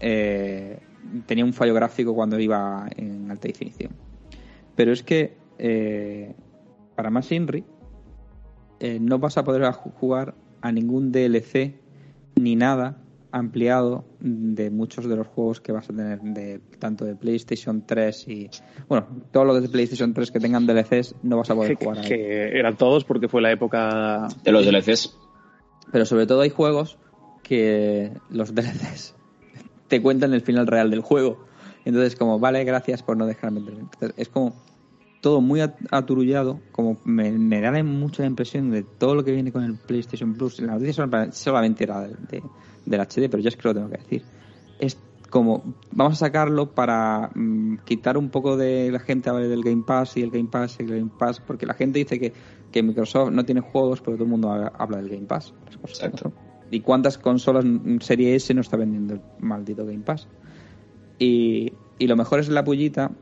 eh, tenía un fallo gráfico cuando iba en alta definición. Pero es que eh, para más Inri eh, no vas a poder ju- jugar a ningún DLC ni nada ampliado de muchos de los juegos que vas a tener de tanto de PlayStation 3 y bueno todos los de PlayStation 3 que tengan DLCs no vas a poder que, jugar ahí. que eran todos porque fue la época... De los DLCs. pero sobre todo hay juegos que los DLCs te cuentan el final real del juego entonces como vale gracias por no dejarme. Entonces, es como todo muy at- aturullado como me, me da mucha impresión de todo lo que viene con el PlayStation Plus la noticia solamente- solamente era de- de- del HD pero ya es que lo tengo que decir. Es como vamos a sacarlo para mm, quitar un poco de la gente habla del Game Pass y el Game Pass y el Game Pass porque la gente dice que, que Microsoft no tiene juegos pero todo el mundo ha- habla del Game Pass. Exacto. y cuántas consolas mm, Serie S no está vendiendo el maldito Game Pass y, y lo mejor es la pullita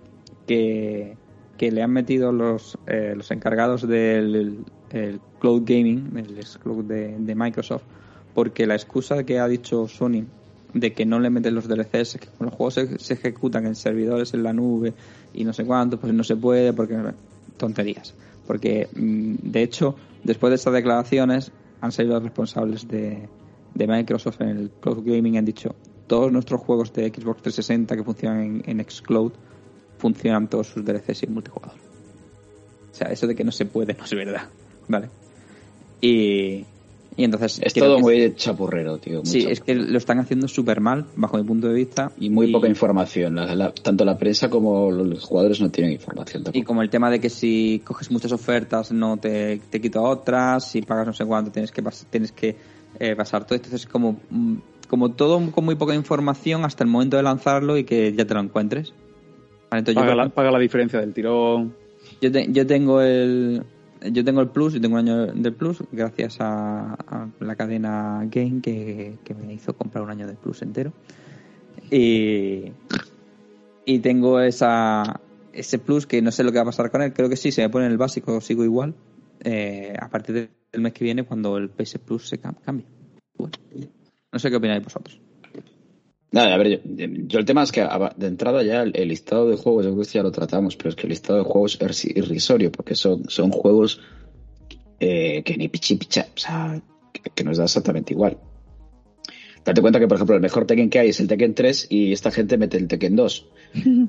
que, que le han metido los, eh, los encargados del el cloud gaming, el cloud de, de Microsoft, porque la excusa que ha dicho Sony de que no le meten los DLCs, que los juegos se, ejecutan en servidores en la nube y no sé cuánto, pues no se puede, porque tonterías. Porque, mm, de hecho, después de estas declaraciones, han salido los responsables de, de Microsoft en el Cloud Gaming han dicho todos nuestros juegos de Xbox 360 que funcionan en, en Xcloud funcionan todos sus DLCs y multijugador. O sea, eso de que no se puede no es verdad. Vale. Y, y entonces... Es todo muy chapurrero, tío. muy Sí, es que lo están haciendo súper mal, bajo mi punto de vista. Y muy poca información. La- la- tanto la prensa como los jugadores no tienen información Y tampoco. como el tema de que si coges muchas ofertas no te, te quito otras, si pagas no sé cuánto tienes que tienes que eh, pasar todo. Entonces como, mm, como todo con muy poca información hasta el momento de lanzarlo y que ya te lo encuentres. Vale, entonces yo, Paga la, ejemplo, paga la diferencia del tirón. yo, te- yo tengo el yo tengo el plus, yo tengo un año del plus gracias a, a la cadena Game que, que me hizo comprar un año del plus entero. Y, y tengo esa ese plus que no sé lo que va a pasar con él. Creo que sí, se me pone en el básico, sigo igual. eh, a partir del mes que viene, cuando el PS Plus se cam- cambie. Bueno, no sé qué opináis vosotros. Nada, a ver, yo, yo el tema es que de entrada ya el, el listado de juegos, yo creo que ya lo tratamos, pero es que el listado de juegos es irrisorio, porque son, son juegos eh, que ni pichi picha, o sea, que, que nos da exactamente igual. Date cuenta que, por ejemplo, el mejor Tekken que hay es el Tekken 3 y esta gente mete el Tekken 2.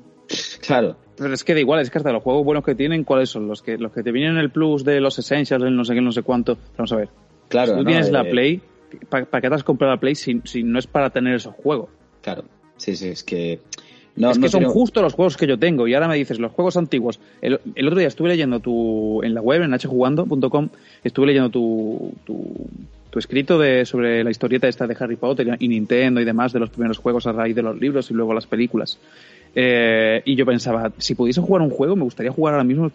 claro, Pero es que da igual, es que hasta los juegos buenos que tienen, ¿cuáles son? Los que, los que te vienen en el plus de los Essentials, el no sé qué, no sé cuánto. Vamos a ver. Claro, si tú no, tienes la eh, Play, ¿para, qué te has comprado la Play si, si no es para tener esos juegos? Claro, sí, sí, es que. No, es no que son justo los juegos que yo tengo. Y ahora me dices, los juegos antiguos. El, el otro día estuve leyendo tu, en la web, en hjjugando.com, estuve leyendo tu, tu, tu escrito de, sobre la historieta esta de Harry Potter y Nintendo y demás, de los primeros juegos a raíz de los libros y luego las películas. Eh, y yo pensaba, si pudiese jugar un juego, me gustaría jugar ahora mismo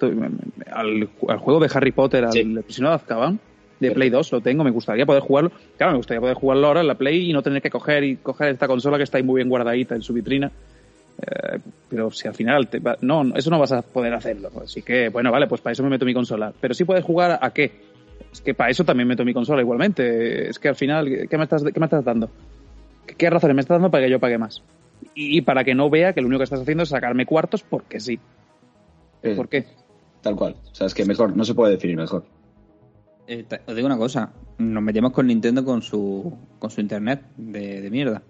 al, al juego de Harry Potter, al Sí. Prisionero de Azkaban, de Play 2, lo tengo, me gustaría poder jugarlo. Claro, me gustaría poder jugarlo ahora en la Play y no tener que coger y coger esta consola que está ahí muy bien guardadita en su vitrina. Eh, pero si al final te va- no, eso no vas a poder hacerlo. Así que, bueno, vale, pues para eso me meto mi consola. Pero sí puedes jugar a qué. Es que para eso también meto mi consola igualmente. Es que al final, ¿qué me estás, qué me estás dando? ¿Qué, qué razones me estás dando para que yo pague más? Y para que no vea que lo único que estás haciendo es sacarme cuartos porque sí. eh, ¿Por qué? Tal cual. O sea, es que mejor, no se puede definir mejor. Eh, os digo una cosa, nos metemos con Nintendo con su, con su internet de, de mierda.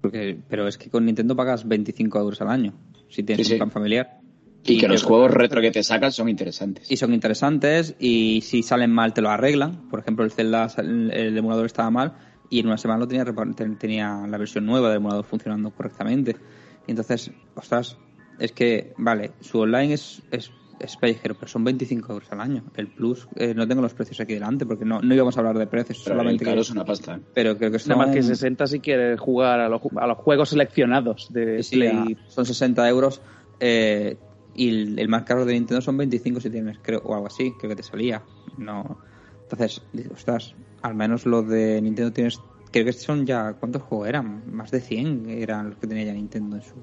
Porque, pero es que con Nintendo pagas 25 euros al año, si tienes Sí, un sí. plan familiar. Y, que los juegos retro que te sacan son interesantes. Y son interesantes y si salen mal te lo arreglan. Por ejemplo, el Zelda, el, emulador estaba mal y en una semana lo tenía, tenía la versión nueva del emulador funcionando correctamente. Y entonces, ostras, es que, vale, su online es, es, es pellejero, pero son 25 euros al año. El Plus, eh, no tengo los precios aquí delante porque no, no íbamos a hablar de precios, Pero solamente el caro que- es una pasta. pero creo que son, Nada más que 60 si quieres jugar a los, a los juegos seleccionados de sí, Play. a- son 60 euros eh, y el, el más caro de Nintendo son 25 si tienes, creo, o algo así, creo que te salía. No. Entonces, ostras, al menos los de Nintendo tienes, creo que son ya, ¿cuántos juegos eran? Más de 100 eran los que tenía ya Nintendo en su...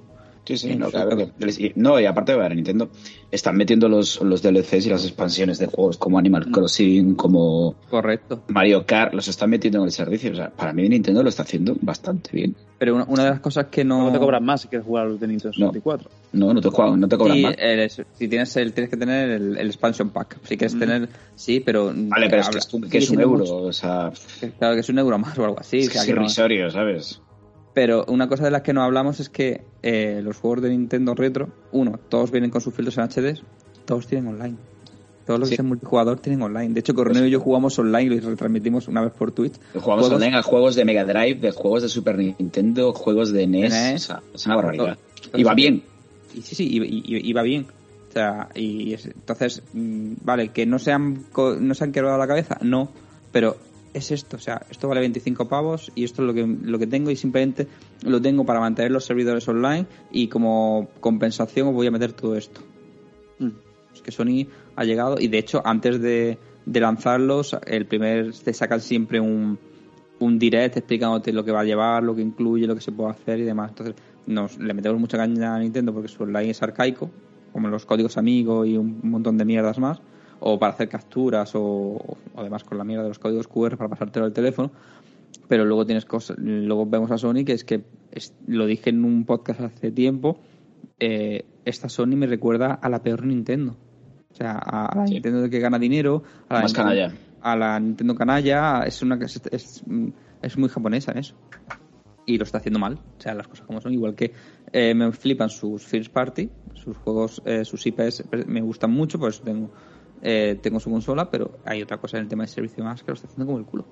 Sí, sí, no, claro que- y- no, y aparte de ver, Nintendo están metiendo los, los DLCs y las expansiones de juegos como Animal Crossing, como Correcto. Mario Kart, los están metiendo en el servicio. O sea, para mí Nintendo lo está haciendo bastante bien. Pero una, una de las cosas que no... No te cobran más si quieres jugar a los de Nintendo 64. No, no te, juegan, no te cobran Sí, más. el- si tienes el, tienes que tener el, el expansion pack. Si quieres tener, sí, pero... Vale, pero es que es, un- que sigue es un siendo euro, mucho. o sea, Que- Claro que es un euro más o algo así. es, o sea, que es que no- irrisorio, ¿sabes? Pero una cosa de las que no hablamos es que eh, los juegos de Nintendo Retro, uno, todos vienen con sus filtros en HD, todos tienen online. Todos los Sí. que son multijugador tienen online. De hecho, Corneo y yo jugamos online y lo retransmitimos una vez por Twitch. Jugamos Juegos- online a juegos de Mega Drive, de juegos de Super Nintendo, juegos de NES. NES. O sea, es una barbaridad. Todo- Y va bien. Y sí, sí, y, va bien. O sea, y es- entonces, mm, vale, que no se han, no se han quebrado la cabeza, no, pero es esto, o sea, esto vale 25 pavos y esto es lo que, lo que tengo y simplemente lo tengo para mantener los servidores online y como compensación os voy a meter todo esto. Mm. Es que Sony ha llegado y de hecho antes de, de lanzarlos, el primer te sacan siempre un, un direct explicándote lo que va a llevar, lo que incluye, lo que se puede hacer y demás. Entonces nos le metemos mucha caña a Nintendo porque su online es arcaico, como los códigos amigos y un montón de mierdas más, o para hacer capturas o, o además con la mierda de los códigos QR para pasártelo al teléfono. Pero luego tienes cosas, luego vemos a Sony que es que es- lo dije en un podcast hace tiempo, eh, esta Sony me recuerda a la peor Nintendo. O sea, a, a la Sí. Nintendo que gana dinero, a la Más Nintendo- canalla. a la Nintendo canalla, es una es, es, es muy japonesa en eso. Y lo está haciendo mal, o sea, las cosas como son. Igual que eh, me flipan sus first party, sus juegos, eh, sus IPs me gustan mucho, por eso tengo, eh, tengo su consola, pero hay otra cosa en el tema de servicio más que lo está haciendo como el culo.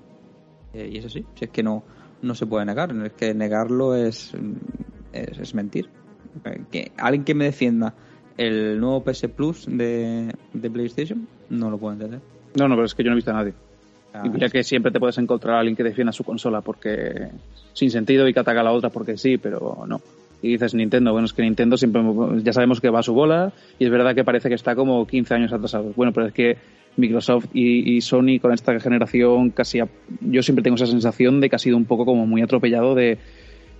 Eh, y es así, si es que no, no se puede negar, es que negarlo es, es, es mentir. Eh, Que alguien que me defienda el nuevo PS Plus de, de PlayStation no lo puedo entender. No, no, pero es que yo no he visto a nadie. Y mira que siempre te puedes encontrar a alguien que defienda su consola porque sin sentido y que ataca a la otra porque sí, pero no. Y dices Nintendo, bueno, es que Nintendo siempre ya sabemos que va a su bola y es verdad que parece que está como 15 años atrasado. Bueno, pero es que Microsoft y, Sony con esta generación casi ha- yo siempre tengo esa sensación de que ha sido un poco como muy atropellado de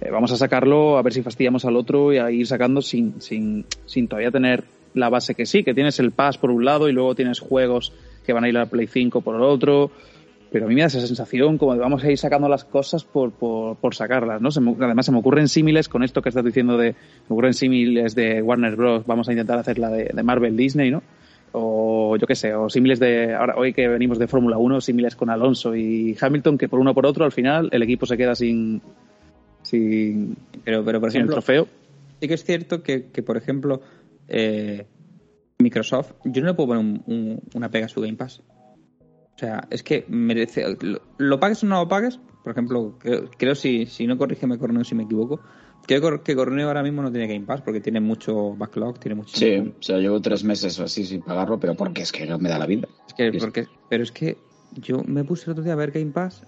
eh, vamos a sacarlo a ver si fastidiamos al otro y a ir sacando sin, sin, sin todavía tener la base que sí, que tienes el Pass por un lado y luego tienes juegos que van a ir a Play 5 por el otro. Pero a mí me da esa sensación como de vamos a ir sacando las cosas por, por, por sacarlas, ¿no? Se me- además se me ocurren símiles con esto que estás diciendo de... Me ocurren símiles de Warner Bros. Vamos a intentar hacer la de, de Marvel Disney, ¿no? O yo qué sé, o símiles de... Ahora, hoy que venimos de Fórmula 1, símiles con Alonso y Hamilton, que por uno o por otro al final el equipo se queda sin... Sin, pero, pero por sin el ejemplo, trofeo. sí que es cierto que, que, por ejemplo, eh, Microsoft, yo no le puedo poner un- un- una pega a su Game Pass. O sea, es que merece. Lo, lo pagues o no lo pagues, por ejemplo, creo, creo si, si no corrígeme, Corneo, si me equivoco. Creo que- Corneo ahora mismo no tiene Game Pass porque tiene mucho backlog, tiene mucho. Sí, o sea, llevo tres meses o así sin pagarlo, pero porque es que no me da la vida. Es que, porque, pero es que yo me puse el otro día a ver Game Pass.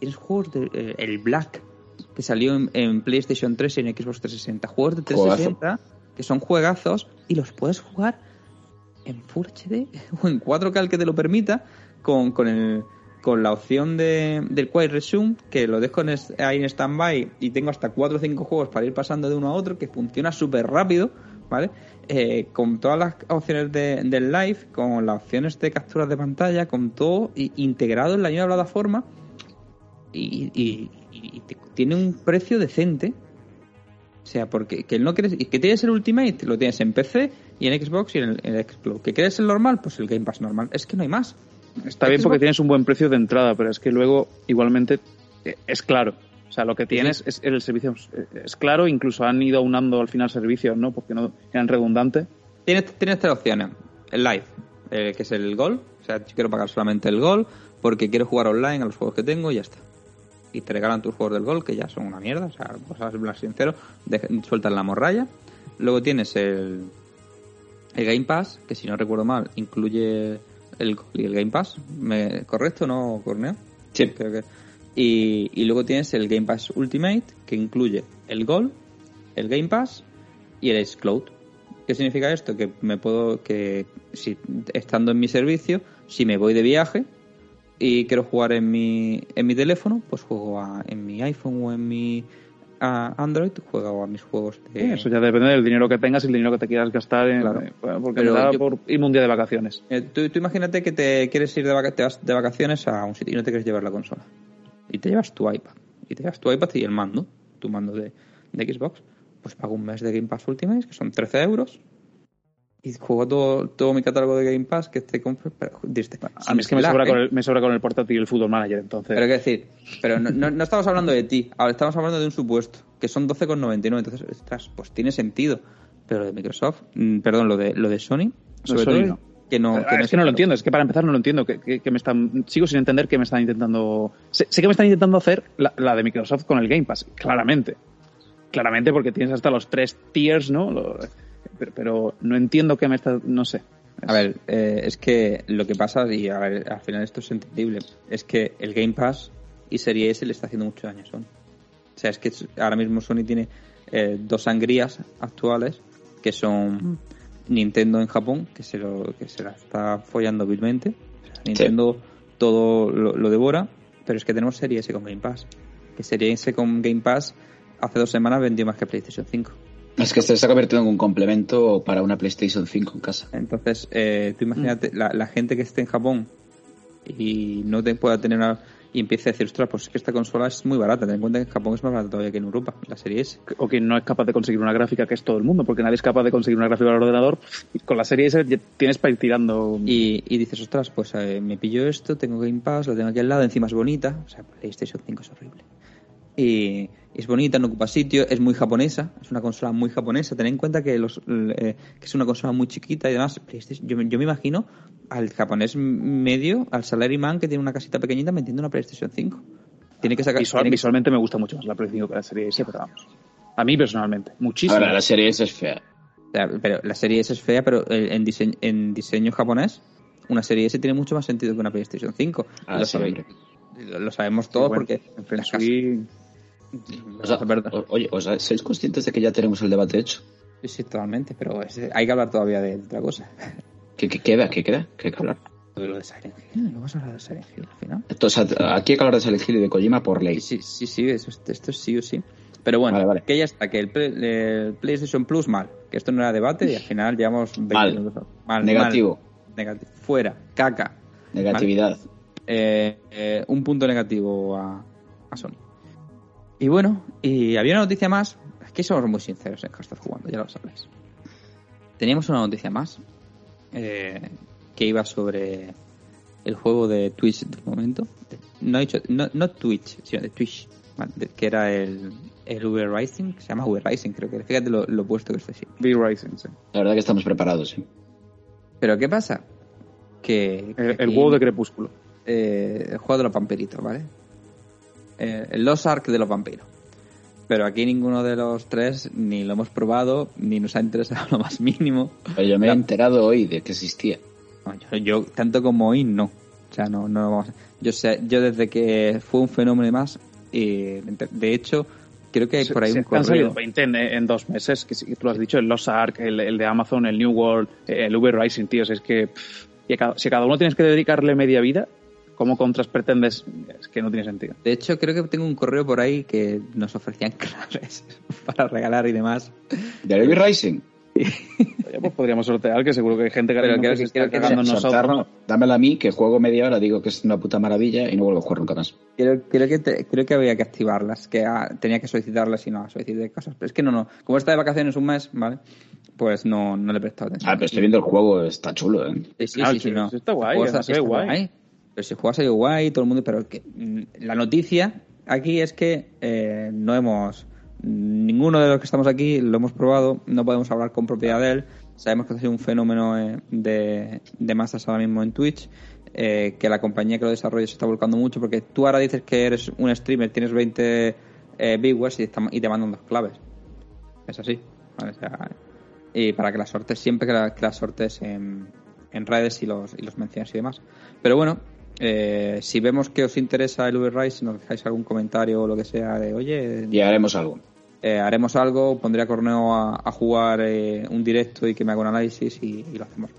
Tienes juegos de. eh, el Black, que salió en, en PlayStation 3 y en Xbox 360. Juegos de 360 que son juegazos y los puedes jugar en Full HD o en 4K el que te lo permita, con, con, el, con la opción de, del Quick Resume, que lo dejo en ahí en standby y tengo hasta 4 o 5 juegos para ir pasando de uno a otro, que funciona súper rápido, ¿vale? Eh, con todas las opciones de, del live, con las opciones de capturas de pantalla, con todo integrado en la misma plataforma y, te- tiene un precio decente. O sea, porque que no quieres, que tienes el Ultimate, lo tienes en PC y en Xbox y en el, en el Xbox. ¿Que quieres el normal? Pues el Game Pass normal. Es que no hay más. Está bien porque tienes un buen precio de entrada, pero es que luego igualmente eh, es claro. O sea, lo que tienes es el servicio eh, es claro, incluso han ido aunando al final servicios, ¿no? Porque no eran redundantes. Tienes, tienes tres opciones. El live, eh, que es el gol. O sea, yo quiero pagar solamente el gol porque quiero jugar online a los juegos que tengo y ya está. Y te regalan tus juegos del gol, que ya son una mierda. O sea, pues a ser sincero, de- sueltan la morralla. Luego tienes el, el Game Pass, que si no recuerdo mal, incluye el y el Game Pass. ¿Me, ¿Correcto, no, Corneo? Sí. Creo que- Y, y luego tienes el Game Pass Ultimate, que incluye el Gol, el Game Pass y el Ace Cloud. ¿Qué significa esto? Que me puedo, que si estando en mi servicio, si me voy de viaje y quiero jugar en mi, en mi teléfono, pues juego a- en mi iPhone o en mi a Android, juego a mis juegos de... Eso ya depende del dinero que tengas y el dinero que te quieras gastar. En, Claro. eh, porque Pero me da yo- por irme un día de vacaciones. Eh, tú, tú imagínate que te quieres ir de, vaca- te vas de vacaciones a un sitio y no te quieres llevar la consola. Y te llevas tu iPad. Y te llevas tu iPad y el mando, tu mando de, de Xbox. Pues pago un mes de Game Pass Ultimate, que son 13 euros. Y juego todo, todo mi catálogo de Game Pass que te compro. Desde- A mí es que me sobra, con el, me sobra con el portátil y el Football Manager, entonces. Pero qué decir, pero no, no, no estamos hablando de ti, ahora estamos hablando de un supuesto, que son 12,99, entonces, ostras, pues tiene sentido. Pero de Microsoft, mm, perdón, lo de lo de Sony, sobre Sony todo, no. que no, Ah, que es que no lo entiendo, es que para empezar no lo entiendo. Que, que- que me están, sigo sin entender que me están intentando. Sé, sé que me están intentando hacer la, la de Microsoft con el Game Pass, claramente. Claramente porque tienes hasta los tres tiers, ¿no? Pero, pero no entiendo que me está. No sé. A ver, eh, es que lo que pasa, y a ver, al final esto es entendible, es que el Game Pass y Serie S le está haciendo mucho daño a Sony. O sea, es que ahora mismo Sony tiene eh, dos sangrías actuales que son Nintendo en Japón, que se, lo, que se la está follando vilmente. O sea, Nintendo todo lo, lo devora, pero es que tenemos Serie S con Game Pass. Que Serie S con Game Pass hace dos semanas vendió más que PlayStation 5. Es que se está convirtiendo en un complemento para una PlayStation 5 en casa. Entonces, eh, tú imagínate, la, la gente que esté en Japón y no te pueda tener una, y empiece a decir, ostras, pues es que esta consola es muy barata, ten en cuenta que en Japón es más barata todavía que en Europa, la serie S. O que no es capaz de conseguir una gráfica, que es todo el mundo, porque nadie es capaz de conseguir una gráfica al ordenador. Con la serie S tienes para ir tirando. Y, y dices, ostras, pues eh, me pillo esto, tengo Game Pass, lo tengo aquí al lado, encima es bonita, o sea, PlayStation 5 es horrible. Y es bonita, no ocupa sitio, es muy japonesa, es una consola muy japonesa. Ten en cuenta que, los, eh, que es una consola muy chiquita y demás. PlayStation- Yo, me- yo me imagino al japonés medio, al salaryman que tiene una casita pequeñita metiendo una PlayStation 5. Tiene que sacar. Visual- tiene que- visualmente me gusta mucho más la Play 5 que la serie S, pero vamos. A mí personalmente, muchísimo. Ahora, la serie S es fea. pero la serie S es fea, pero en diseño, en diseño japonés, una serie S tiene mucho más sentido que una PlayStation 5. Ah, lo, sí, lo sabemos todos Bueno, porque en O sea, oye, o sea, ¿sois conscientes de que ya tenemos el debate hecho? Sí, sí, totalmente, pero es- hay que hablar todavía de otra cosa. ¿Qué, qué queda? ¿Qué queda? ¿Qué hay que hablar? De lo de Silent Hill, ¿no vas a hablar de Silent Hill al final? Entonces, aquí hay que hablar de Silent Hill y de Kojima por ley. Sí, sí, sí, eso, es- esto es sí o sí. Pero bueno, Vale, vale. que ya está, que el, el PlayStation Plus mal, que esto no era debate y al final llevamos 20 Mal. minutos. Mal, Negativo. mal, negativo. Fuera, caca. Negatividad. Eh, eh, un punto negativo a, a Sony. Y bueno, y había una noticia más. Aquí somos muy sinceros en Hashtag Jugando, ya lo sabéis. Teníamos una noticia más eh, que iba sobre el juego de Twitch del momento. No he dicho, no, no Twitch, sino de Twitch, que era el, el V Rising, se llama V Rising, creo que. Fíjate lo, lo puesto que estoy. Sí. V Rising, sí. La verdad que estamos preparados, sí. Pero ¿qué pasa? Que. El, que el aquí, huevo de crepúsculo. eh, el juego de los vampiritos, ¿vale? Eh, el Lost Ark de los vampiros. Pero aquí ninguno de los tres ni lo hemos probado, ni nos ha interesado lo más mínimo. Pero yo me he enterado hoy de que existía. No, yo, yo, tanto como hoy, no. O sea, no, no vamos a- Yo sé, yo desde que fue un fenómeno y más, y de hecho, creo que hay por ahí Se- un se han salido correo. 20 en, en dos meses, que tú lo has dicho, el Lost Ark, el, el de Amazon, el New World, el V Rising, tíos, es que pff, y a cada- si a cada uno tienes que dedicarle media vida, ¿cómo contras pretendes? Es que no tiene sentido. De hecho, creo que tengo un correo por ahí que nos ofrecían claves para regalar y demás. ¿De Heavy Rising? Oye, pues podríamos sortear, que seguro que hay gente que, Pero creo que se que- está creo que nosotros. no. Dámela a mí, que juego media hora, digo que es una puta maravilla y no vuelvo a jugar nunca más. Creo, creo que te- creo que había que activarlas, que ah, tenía que solicitarlas y no solicité cosas. Pero es que no, no. Como está de vacaciones un mes, ¿vale? Pues no, no le he prestado atención. Ah, pero estoy viendo el juego, está chulo, ¿eh? Sí, sí, Ah, sí, sí, sí, no. está guay, ve guay. Pero si salido guay, todo el mundo, pero que mm, la noticia aquí es que eh, no hemos ninguno de los que estamos aquí lo hemos probado, no podemos hablar con propiedad de él. Sabemos que ha sido un fenómeno eh, de, de masas ahora mismo en Twitch, eh, que la compañía que lo desarrolla se está volcando mucho, porque tú ahora dices que eres un streamer, tienes 20 eh, viewers y, y te mandan dos claves. Es así. O sea, y para que las sortes, siempre que, la- que las sortes en, en redes y los, y los menciones y demás. Pero bueno, eh, si vemos que os interesa el V-Rise, si nos dejáis algún comentario o lo que sea de, oye, Y haremos algo. eh, haremos algo, pondré a Corneo a, a jugar eh, un directo y que me haga un análisis y, y lo hacemos.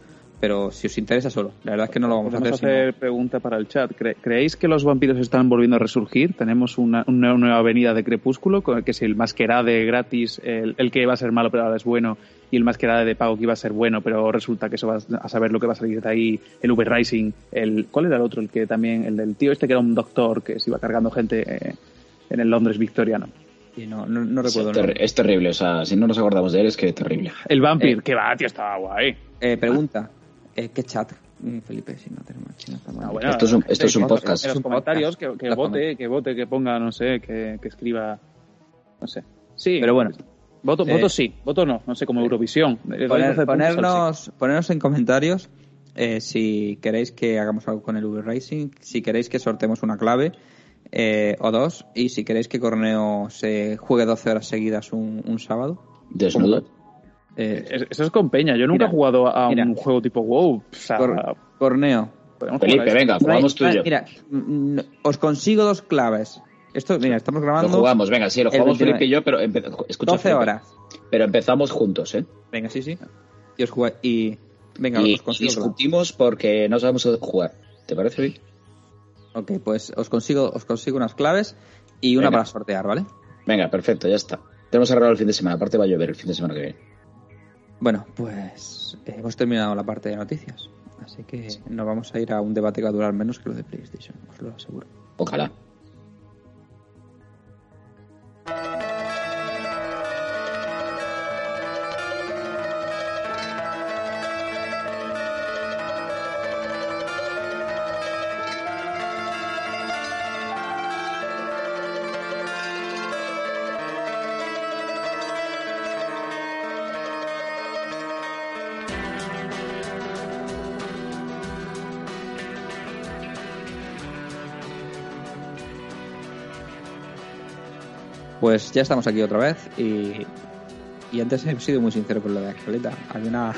Pero si os interesa solo, la verdad es que no lo vamos a Vamos hacer. a sino- hacer pregunta para el chat. ¿Cre- ¿Creéis que los vampiros están volviendo a resurgir? Tenemos una, una nueva avenida de Crepúsculo, con el que es el masquerade gratis, el, el que iba a ser malo pero ahora es bueno, y el masquerade de pago que iba a ser bueno, pero resulta que eso va a saber lo que va a salir de ahí, el V Rising, el ¿cuál era el otro? El que también, el del tío este que era un doctor que se iba cargando gente eh, en el Londres victoriano. y no, no, recuerdo. ter- es terrible, o sea, si no nos acordamos de él es que es terrible. El Vampir, Eh. que va, tío, estaba guay. Eh, pregunta, eh, ¿qué chat, mm, Felipe? Si no tenemos, si no está mal. Ah, bueno, Esto es un- esto es un en- podcast. En los comentarios, que, vote, que vote, que ponga, no sé, que, que escriba, no sé. Sí, Pero bueno. Voto, Eh, voto sí, voto no, no sé, como Eurovisión. Le doy Poner- 12 puntos al sí. ponernos, ponernos en comentarios eh, si queréis que hagamos algo con el V Racing, si queréis que sortemos una clave eh, o dos, y si queréis que Corneo se juegue 12 horas seguidas un, un sábado. Desnudo. Eh, Es- Eso es con Peña. Yo nunca Mira, he jugado a mira. un juego tipo WoW. O sea, Cor- Corneo. Felipe, venga, jugamos tú y yo. Mira, os consigo dos claves. Esto, mira, estamos Lo grabando jugamos, venga, sí, lo jugamos 29. Felipe y yo, pero escucha, 12 Felipe, horas. Pero empezamos juntos, ¿eh? Venga, sí, sí. Y os jugáis- y venga, y os consigo clave. discutimos porque no sabemos jugar. ¿Te parece bien? Ok, pues os consigo, os consigo unas claves y una Venga. para sortear, ¿vale? Venga, perfecto, ya está. Tenemos arreglado el fin de semana. Aparte va a llover el fin de semana que viene. Bueno, pues eh, hemos terminado la parte de noticias. Así que nos vamos a ir a un debate que va a durar menos que lo de PlayStation, os lo aseguro. Ojalá. Pues ya estamos aquí otra vez y, y antes he sido muy sincero con lo de escaleta. Había una,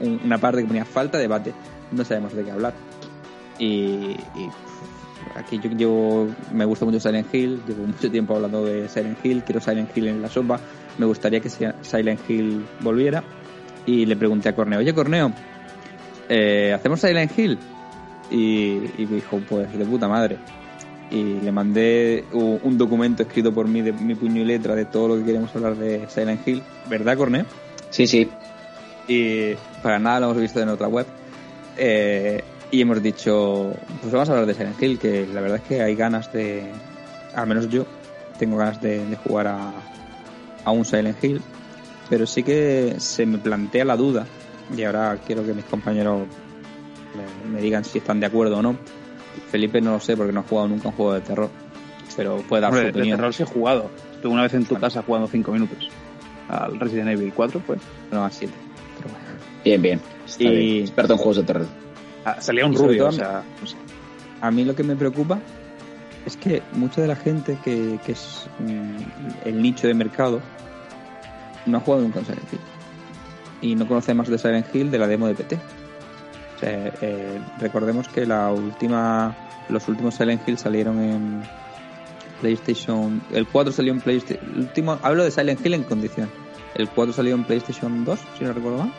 un- una parte que ponía falta de debate, no sabemos de qué hablar. Y, aquí yo, yo me gusta mucho Silent Hill, llevo mucho tiempo hablando de Silent Hill, quiero Silent Hill en la sopa, me gustaría que si- Silent Hill volviera. Y le pregunté a Corneo, oye Corneo, eh, ¿hacemos Silent Hill? Y me dijo, pues de puta madre y le mandé un documento escrito por mí de mi puño y letra de todo lo que queríamos hablar de Silent Hill, ¿verdad, Corneo? Sí, sí. Y para nada lo hemos visto en otra web. Eh, y hemos dicho, pues vamos a hablar de Silent Hill, que la verdad es que hay ganas de, al menos yo, tengo ganas de, de jugar a, a un Silent Hill, pero sí que se me plantea la duda, y ahora quiero que mis compañeros me, me digan si están de acuerdo o no. Felipe no lo sé porque no ha jugado nunca un juego de terror, pero puede dar Hombre, su de opinión. terror sí he jugado. Tú una vez en tu casa jugando 5 minutos al Resident Evil 4, pues. No, a 7. Bien, bien. Está Y- bien. Experto en juegos de terror. Ah, salía un rubio, todo- o sea, no sé. A mí lo que me preocupa es que mucha de la gente que, que es mm, el nicho de mercado no ha jugado nunca en Silent Hill. Y no conoce más de Silent Hill de la demo de PT. Sea, eh, recordemos que la última, los últimos Silent Hill salieron en PlayStation. El 4 salió en PlayStation. El último, hablo de Silent Hill en condición. El 4 salió en PlayStation 2, si no recuerdo mal.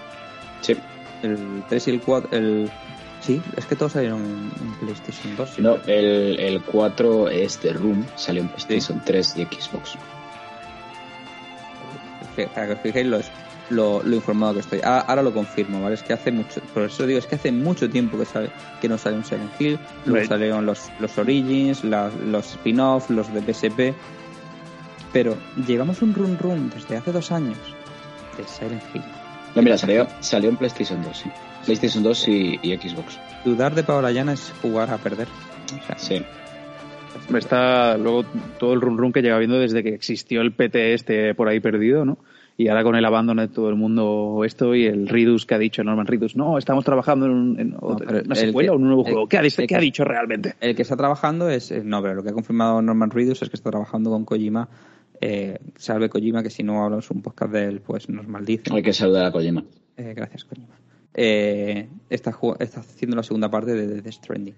Sí. El 3 y el 4. El, sí, es que todos salieron en, en PlayStation 2. si No, el, el 4 es The Room, salió en PlayStation Sí. 3 y Xbox. para que os fijéis lo, lo, lo informado que estoy. Ah, ahora lo confirmo, ¿vale? Es que hace mucho, por eso digo, es que hace mucho tiempo que sale, que no sale un Silent Hill, luego Right. salieron los, los Origins, la- los spin-off, los de PSP, pero llevamos un run run desde hace dos años de Silent Hill. No, mira, salió, salió en PlayStation 2, sí. PlayStation 2 y, y Xbox. Dudar de Paola Llana es jugar a perder. O sea, Sí. Está luego todo el run run que lleva viendo desde que existió el PT este por ahí perdido, ¿no? Y ahora con el abandono de todo el mundo esto y el Ridus que ha dicho Norman Ridus, no, estamos trabajando en, un- en otra- una el secuela que- o un nuevo el- juego. ¿Qué ha, dicho, el ¿Qué ha que- dicho realmente? El que está trabajando es. No, pero lo que ha confirmado Norman Reedus es que está trabajando con Kojima. Eh, salve Kojima, que si no hablamos un podcast de él, pues nos maldice. Hay que saludar a Kojima. Eh, gracias, Kojima. Eh, está, ju- está haciendo la segunda parte de The Stranding.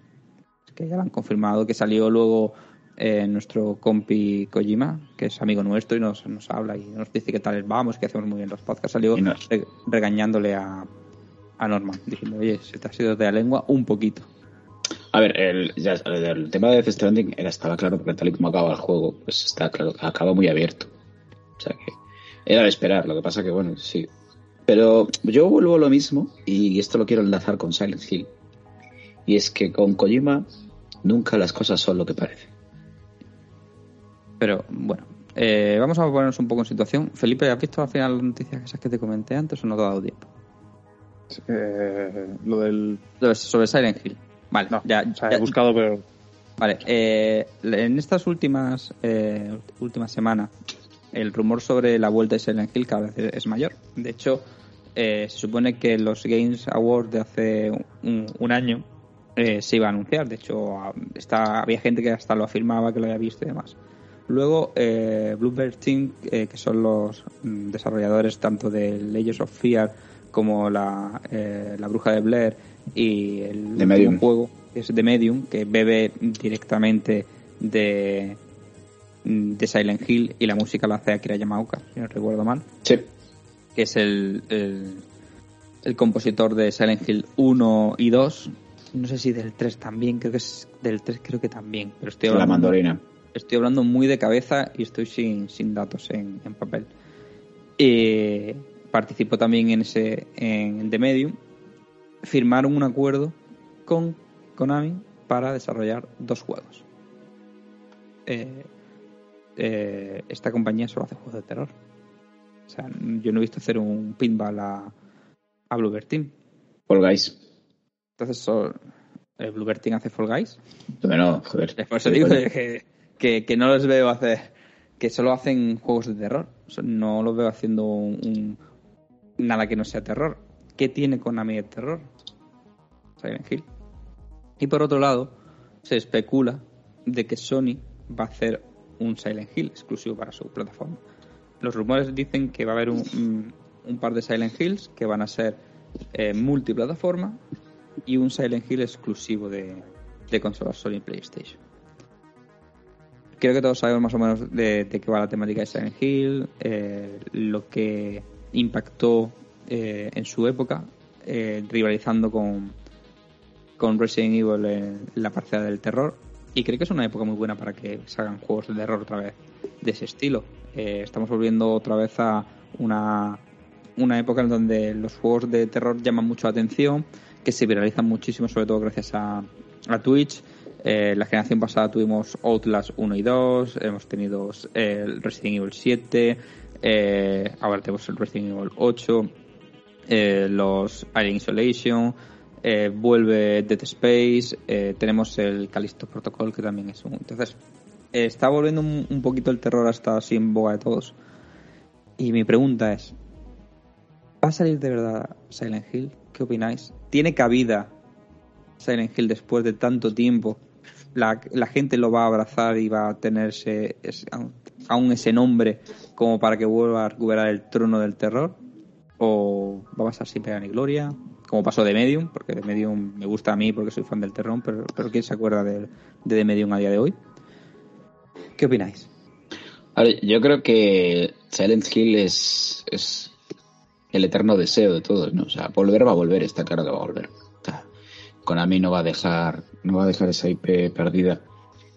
Que ya lo han confirmado, que salió luego eh, nuestro compi Kojima, que es amigo nuestro y nos, nos habla y nos dice que tal vamos, que hacemos muy bien los podcasts. Salió Y nos- re- regañándole a, a Norman, diciendo, oye, se te ha sido de la lengua un poquito. A ver, el, ya, el tema de Death Stranding era, estaba claro porque tal y como acaba el juego, pues está claro, acaba muy abierto. O sea que era de esperar, lo que pasa que bueno, sí. Pero yo vuelvo a lo mismo, y esto lo quiero enlazar con Silent Hill. Y es que con Kojima nunca las cosas son lo que parecen. Pero bueno, eh, vamos a ponernos un poco en situación. Felipe, ¿has visto al final las noticias esas que te comenté antes o no te ha dado tiempo? Eh, lo del... Sobre- Silent Hill. Vale, No, ya, o sea, ya- he buscado, pero... Vale, eh, en estas últimas eh, últimas semanas, el rumor sobre la vuelta de Silent Hill cada vez es mayor. De hecho, eh, se supone que los Games Awards de hace un, un año se iba a anunciar. De hecho, está, había gente que hasta lo afirmaba, que lo había visto y demás. Luego, eh, Bluebird Team, eh, que son los mm, desarrolladores tanto de Legends of Fear como la, eh, la Bruja de Blair y el último Medium. juego que es de Medium, que bebe directamente de, de Silent Hill y la música la hace Akira Yamaoka, si no recuerdo mal Sí. que es el, el, el compositor de Silent Hill 1 y 2. No sé si del 3 también, creo que es del 3 creo que también, pero estoy La mandolina. Estoy hablando muy de cabeza y estoy sin, sin datos en, en papel. Eh, participó también en ese en The Medium. Firmaron un acuerdo con Konami para desarrollar dos juegos. Eh, eh, esta compañía solo hace juegos de terror. O sea, yo no he visto hacer un pinball a, a Bluebird Team. Fall Guys. Entonces, so- Bluebird Team hace Fall Guys. Bueno, joder. Por eso Sí, digo que, que, no los veo hacer, que solo hacen juegos de terror. No los veo haciendo un, nada que no sea terror. ¿Qué tiene Konami de terror? Silent Hill. Y por otro lado, se especula de que Sony va a hacer un Silent Hill exclusivo para su plataforma. Los rumores dicen que va a haber un, un- un par de Silent Hills que van a ser eh, multiplataforma y un Silent Hill exclusivo de, de consolas Sony PlayStation. Creo que todos sabemos más o menos de, qué va la temática de Silent Hill, eh, lo que impactó eh, en su época, eh, rivalizando con, con Resident Evil en la parcela del terror. Y creo que es una época muy buena para que salgan juegos de terror otra vez de ese estilo. Estamos volviendo otra vez a una, una época en donde los juegos de terror llaman mucho la atención, que se viralizan muchísimo, sobre todo gracias a, a Twitch. Eh, la generación pasada tuvimos Outlast 1 y 2, hemos tenido eh, Resident Evil 7, eh, ahora tenemos el Resident Evil 8, eh, los Alien Isolation, eh, vuelve Dead Space, tenemos el Callisto Protocol que también es un... Entonces, está volviendo un, un poquito el terror hasta así en boga de todos. Y mi pregunta es, ¿va a salir de verdad Silent Hill? ¿Qué opináis? ¿Tiene cabida Silent Hill después de tanto tiempo? La, la gente lo va a abrazar y va a tenerse aún ese nombre como para que vuelva a recuperar el trono del terror? ¿O va a pasar sin pena ni gloria? Como pasó de Medium, porque de Medium me gusta a mí porque soy fan del terror, pero, pero ¿quién se acuerda de, de The Medium a día de hoy? ¿Qué opináis? Yo creo que Silent Hill es, es el eterno deseo de todos, ¿no? O sea, volver va a volver, está claro que va a volver. Konami no va a dejar, no va a dejar esa IP perdida.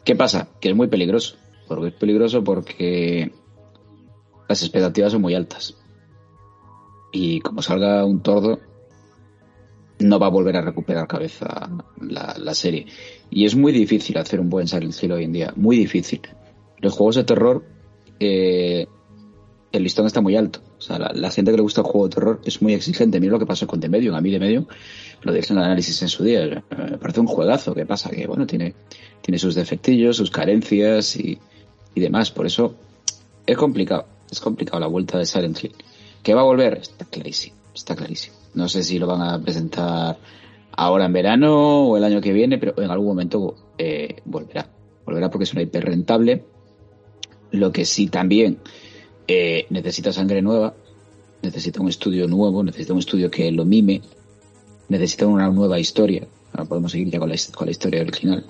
¿Qué pasa? Que es muy peligroso. Porque es peligroso porque las expectativas son muy altas. Y como salga un tordo, no va a volver a recuperar cabeza la, la serie. Y es muy difícil hacer un buen Silent Hill hoy en día. Muy difícil. Los juegos de terror, eh, el listón está muy alto. O sea, la, gente que le gusta el juego de terror es muy exigente. Mira lo que pasó con The Medium. A mí The Medium, lo dije en el análisis en su día, eh, parece un juegazo. ¿Qué pasa? Que, bueno, tiene, tiene sus defectillos, sus carencias y, y demás. Por eso es complicado. Es complicado la vuelta de Silent Hill. ¿Que va a volver? Está clarísimo. Está clarísimo. No sé si lo van a presentar ahora en verano o el año que viene, pero en algún momento eh, volverá. Volverá porque es una IP rentable. Lo que sí también eh, necesita sangre nueva, necesita un estudio nuevo, necesita un estudio que lo mime, necesita una nueva historia. Ahora podemos seguir ya con la, con la historia original.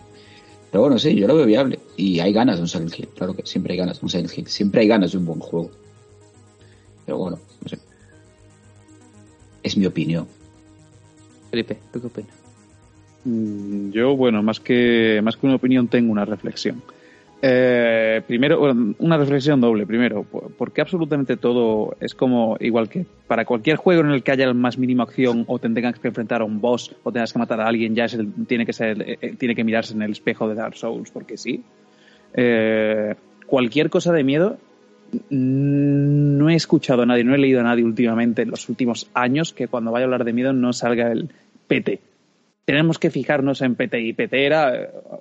Pero bueno, sí, yo lo veo viable. Y hay ganas de un Silent Hill, claro que siempre hay ganas de un Silent Hill. Siempre hay ganas de un buen juego. Pero bueno, no sé. Es mi opinión. Felipe, ¿tú qué opinas? Mm, Yo, bueno, más que, más que una opinión, tengo una reflexión. Eh, primero, una reflexión doble. Primero, por- porque absolutamente todo es como igual que para cualquier juego en el que haya la más mínima acción o te tengas que enfrentar a un boss o tengas que matar a alguien, ya es tiene que ser, eh, eh, tiene que mirarse en el espejo de Dark Souls, porque sí. Eh, cualquier cosa de miedo mm, no he escuchado a nadie, no he leído a nadie últimamente en los últimos años que cuando vaya a hablar de miedo no salga el PT. Tenemos que fijarnos en PT y PT era,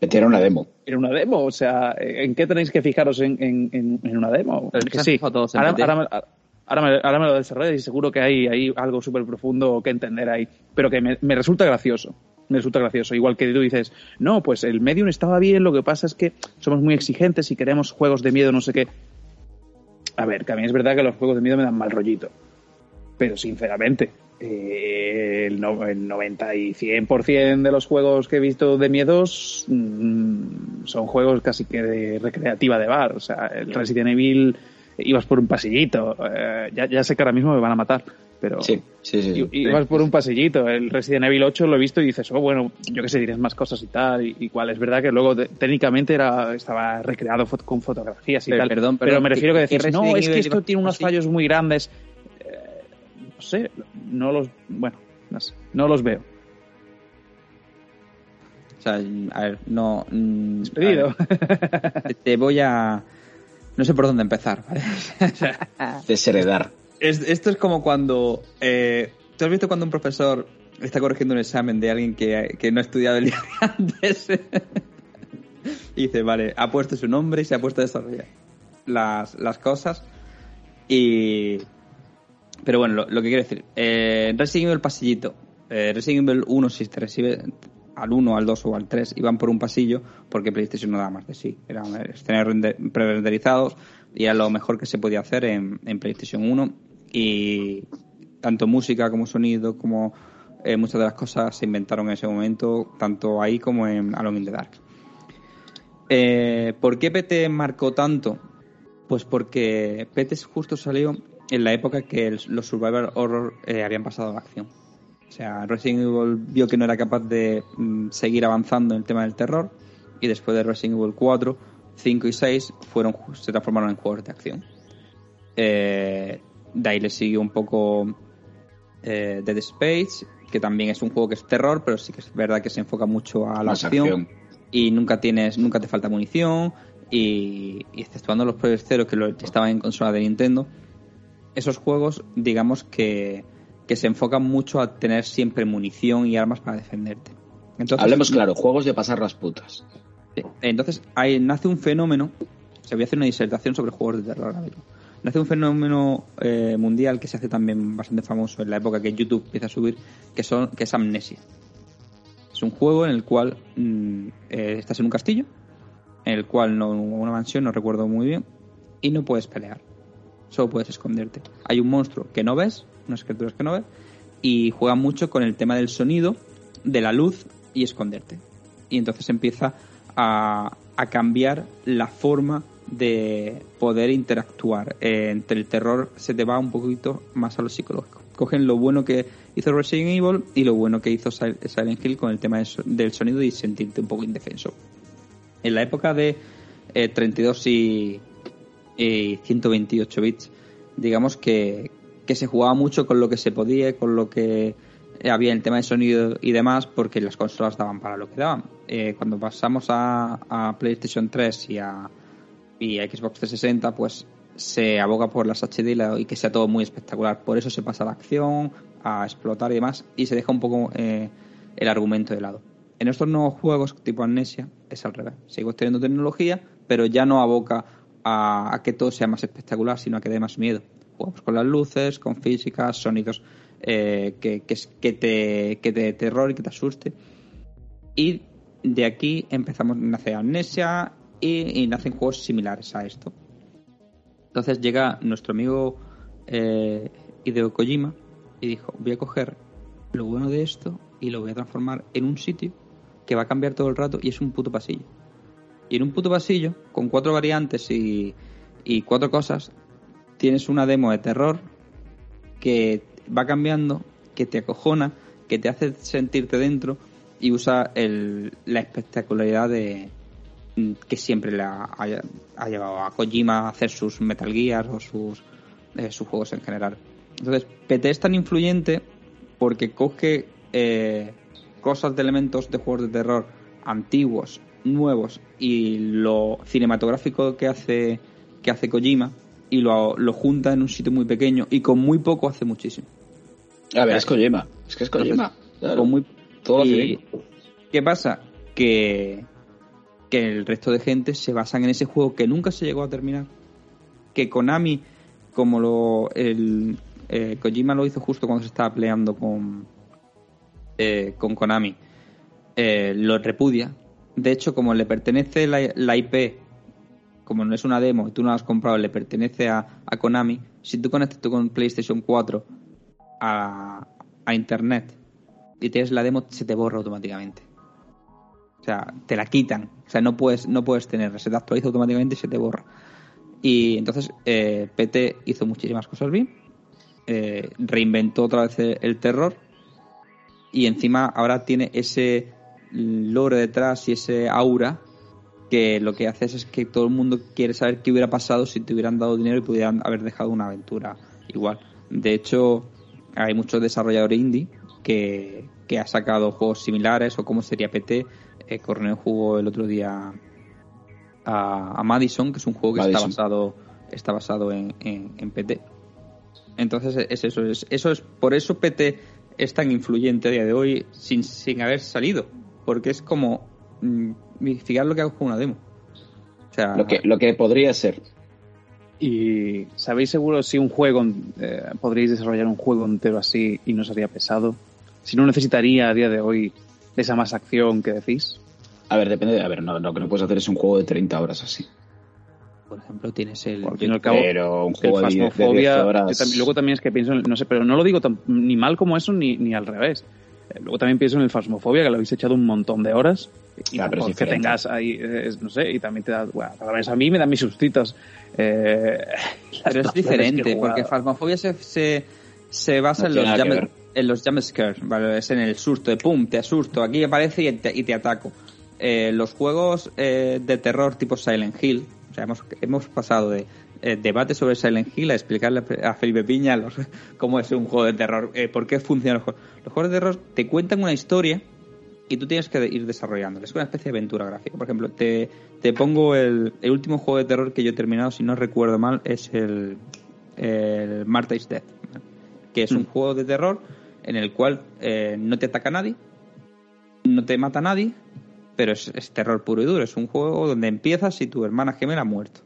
Meter era una demo. era una demo, o sea, ¿en qué tenéis que fijaros en, en- en- en una demo? Pero Que se han sí, todos PT. ahora me- ahora me, ahora me lo desarrollas y seguro que hay, hay algo súper profundo que entender ahí, pero que me, me resulta gracioso. Me resulta gracioso. Igual que tú dices, no, pues el Medium estaba bien, lo que pasa es que somos muy exigentes y queremos juegos de miedo, no sé qué. A ver, que a mí es verdad que los juegos de miedo me dan mal rollito. Pero sinceramente, eh, el, no- el 90 y 100% de los juegos que he visto de miedos mm, son juegos casi que de recreativa de bar. O sea, el Resident Evil ibas por un pasillito. eh, ya, ya sé que ahora mismo me van a matar, pero Sí, sí, sí. sí. i- ibas por un pasillito. El Resident Evil 8 lo he visto y dices, oh, bueno, yo qué sé, dirás más cosas y tal. Y, y cual, es verdad que luego técnicamente era, estaba recreado con fotografías y Pero, tal. perdón, pero me refiero ¿qué- a qué decir, no, es que esto tiene unos fallos muy grandes. No sé, no los, bueno, no sé, no los veo. O sea, a ver, no. mm, Despedido. a ver, te- te voy a. No sé por dónde empezar, ¿vale? O sea, Desheredar. es- esto es como cuando. eh, ¿Tú has visto cuando un profesor está corrigiendo un examen de alguien que, que no ha estudiado el día de antes? y dice, vale, ha puesto su nombre y se ha puesto a desarrollar las, las cosas. Y. Pero bueno, lo, que quiero decir. Eh, en Resident Evil pasillito. Eh, Resident Evil 1, si te recibe al 1, al 2 o al 3, iban por un pasillo porque PlayStation no daba más de sí. Eran escenarios render- pre-renderizados y era lo mejor que se podía hacer en, en PlayStation 1. Y tanto música como sonido, como eh, muchas de las cosas se inventaron en ese momento, tanto ahí como en Alone in the Dark. Eh, ¿Por qué PT marcó tanto? Pues porque PT justo salió en la época que el- los Survivor Horror eh, habían pasado a la acción. O sea, Resident Evil vio que no era capaz de mm, seguir avanzando en el tema del terror y después de Resident Evil 4, 5 y 6 fueron, se transformaron en juegos de acción. Eh, de ahí le siguió un poco eh, Dead Space, que también es un juego que es terror, pero sí que es verdad que se enfoca mucho a la acción, acción. y nunca tienes, nunca te falta munición y, y exceptuando los Project Zero que, lo, estaban en consola de Nintendo, esos juegos, digamos que, que se enfocan mucho a tener siempre munición y armas para defenderte. Entonces, Hablemos claro, juegos de pasar las putas. Entonces, ahí nace un fenómeno. Se voy a hacer una disertación sobre juegos de terror. Nace un fenómeno eh, mundial que se hace también bastante famoso en la época que YouTube empieza a subir, que, son, que es Amnesia. Es un juego en el cual mm, eh, estás en un castillo, en el cual no una mansión, no recuerdo muy bien, y no puedes pelear. Solo puedes esconderte. Hay un monstruo que no ves, unas criaturas que no ves, y juega mucho con el tema del sonido, de la luz y esconderte. Y entonces empieza a, a cambiar la forma de poder interactuar. Eh, entre el terror se te va un poquito más a lo psicológico. Cogen lo bueno que hizo Resident Evil y lo bueno que hizo Silent Hill con el tema del sonido y sentirte un poco indefenso. En la época de 32 eh, y, 128 bits, digamos que, que se jugaba mucho con lo que se podía, con lo que había el tema de sonido y demás, porque las consolas daban para lo que daban. Eh, cuando pasamos a, a PlayStation 3 y a, y Xbox 360 pues se aboga por las HD y que sea todo muy espectacular. Por eso se pasa a la acción, a explotar y demás, y se deja un poco eh, el argumento de lado. En estos nuevos juegos, tipo Amnesia, es al revés. Sigo teniendo tecnología, pero ya no aboca a, que todo sea más espectacular, sino a que dé más miedo. Jugamos con las luces, con físicas, sonidos eh, que, te, que te terror y que te asuste. Y de aquí empezamos, nace Amnesia, y, nacen juegos similares a esto. Entonces llega nuestro amigo eh, Hideo Kojima y dijo, voy a coger lo bueno de esto y lo voy a transformar en un sitio que va a cambiar todo el rato y es un puto pasillo. Y en un puto pasillo, con cuatro variantes y, y cuatro cosas, tienes una demo de terror que va cambiando, que te acojona, que te hace sentirte dentro y usa el, la espectacularidad de, Mm, que siempre le ha, llevado a Kojima a hacer sus Metal Gear o sus, eh, sus juegos en general. Entonces, PT es tan influyente porque coge eh, cosas de elementos de juegos de terror antiguos, nuevos y lo cinematográfico que hace que hace Kojima y lo, lo junta en un sitio muy pequeño y con muy poco hace muchísimo. A ver, es Kojima. Es que es Kojima. Con muy... Todo ¿Qué pasa? Que que el resto de gente se basan en ese juego que nunca se llegó a terminar. Que Konami, como lo el eh, Kojima lo hizo justo cuando se estaba peleando con, eh, con Konami, eh, lo repudia. De hecho, como le pertenece la, IP, como no es una demo y tú no la has comprado, le pertenece a, Konami, si tú conectas tú con PlayStation 4 a, a Internet y tienes la demo, se te borra automáticamente. O sea, te la quitan. O sea, no puedes, no puedes tenerla. Se te actualiza automáticamente y se te borra. Y entonces eh, PT hizo muchísimas cosas bien. Eh, reinventó otra vez el, terror. Y encima ahora tiene ese lore detrás y ese aura que lo que hace es que todo el mundo quiere saber qué hubiera pasado si te hubieran dado dinero y pudieran haber dejado una aventura igual. De hecho, hay muchos desarrolladores indie que, que ha sacado juegos similares o como sería PT eh, Corneo jugó el otro día a, Madison, que es un juego que está basado está basado en, en, PT. Entonces es eso, es, eso es por eso PT es tan influyente a día de hoy sin, sin haber salido, porque es como mm, fijar lo que hago con una demo. O sea, lo que lo que podría ser. ¿Y sabéis seguro si un juego eh, podríais desarrollar un juego entero así y no sería pesado? Si no necesitaría a día de hoy esa más acción que decís? A ver, depende de. A ver, no, lo que no puedes hacer es un juego de 30 horas así. Por ejemplo, tienes el. pero un juego de, horas... luego también es que pienso, no sé, pero no lo digo ni mal como eso ni, ni al revés. Eh, luego también pienso en el Fasmofobia, que lo habéis echado un montón de horas. Y claro, que tengas ahí, no sé, y también te da, bueno, cada vez a mí me dan mis sustitos. Eh, pero es diferente, porque Fasmofobia se, se, se basa en los en los jumpscares, ¿vale? Es en el susto, de pum, te asusto, aquí aparece y te, y te ataco. Eh, los juegos eh, de terror tipo Silent Hill, o sea, hemos, hemos pasado de eh, debate sobre Silent Hill a explicarle a Felipe Piña los, cómo es un juego de terror, por qué funcionan los juegos. Los juegos de terror te cuentan una historia y tú tienes que ir desarrollándola. Es una especie de aventura gráfica. Por ejemplo, te, te pongo el, el, último juego de terror que yo he terminado, si no recuerdo mal, es el, el Marta is Dead, que es un mm. juego de terror en el cual eh, no te ataca nadie, no te mata nadie, pero es, es terror puro y duro. Es un juego donde empiezas y tu hermana gemela ha muerto.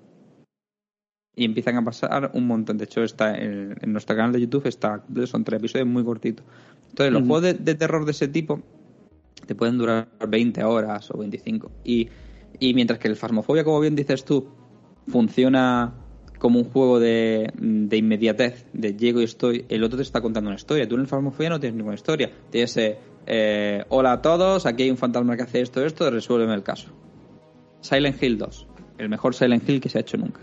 Y empiezan a pasar un montón. De hecho, está en, en nuestro canal de YouTube está son tres episodios muy cortitos. Entonces, los juegos de, de terror de ese tipo te pueden durar 20 horas o 25. Y, y mientras que el Phasmophobia, como bien dices tú, funciona como un juego de, de inmediatez, de llego y estoy, el otro te está contando una historia. Tú en el Phasmophobia no tienes ninguna historia. Tienes, eh, eh, hola a todos, aquí hay un fantasma que hace esto, esto, resuélveme el caso. Silent Hill 2, el mejor Silent Hill que se ha hecho nunca.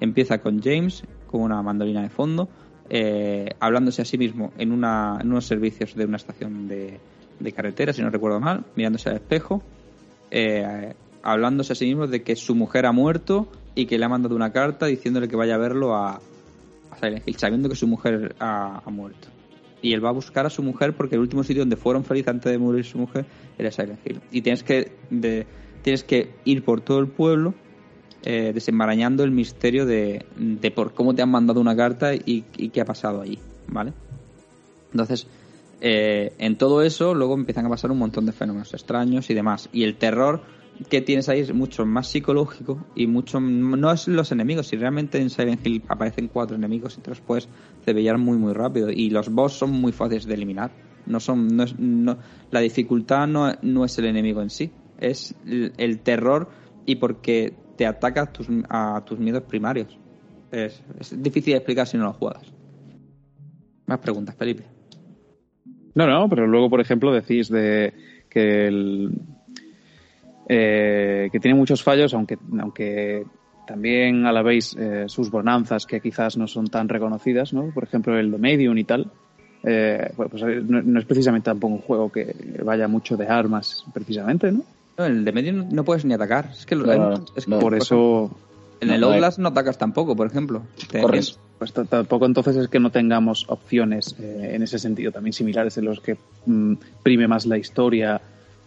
Empieza con James, con una mandolina de fondo, eh, hablándose a sí mismo en, una, en unos servicios de una estación de, de carretera, si no recuerdo mal, mirándose al espejo, eh, hablándose a sí mismo de que su mujer ha muerto y que le ha mandado una carta diciéndole que vaya a verlo a, a Silent Hill, sabiendo que su mujer ha, ha muerto. Y él va a buscar a su mujer porque el último sitio donde fueron felices antes de morir su mujer era Silent Hill. Y tienes que, de- tienes que ir por todo el pueblo eh, desenmarañando el misterio de, de por cómo te han mandado una carta y, qué ha pasado allí, ¿vale? Entonces, eh, en todo eso, luego empiezan a pasar un montón de fenómenos extraños y demás. Y el terror que tienes ahí es mucho más psicológico y mucho no es los enemigos. Si realmente en Silent Hill aparecen cuatro enemigos y te los puedes cebellar muy muy rápido. Y los boss son muy fáciles de eliminar. No son, no es- no- la dificultad no, no es el enemigo en sí, es el, el terror y porque te ataca a tus, a tus miedos primarios. Es, difícil de explicar si no lo juegas. Más preguntas, Felipe. No, no, pero luego, por ejemplo, decís de que el, eh, que tiene muchos fallos, aunque, aunque también a la vez eh, sus bonanzas que quizás no son tan reconocidas, ¿no? Por ejemplo, el de Medium y tal. Eh, pues eh, no, no es precisamente tampoco un juego que vaya mucho de armas, precisamente, ¿no? No, en el de medio no- puedes ni atacar. Es que, lo- No, es que no. Por eso, en el no, Outlast no atacas tampoco, por ejemplo. Corres. pues tampoco entonces es que no tengamos opciones eh, en ese sentido también similares en los que mm, prime más la historia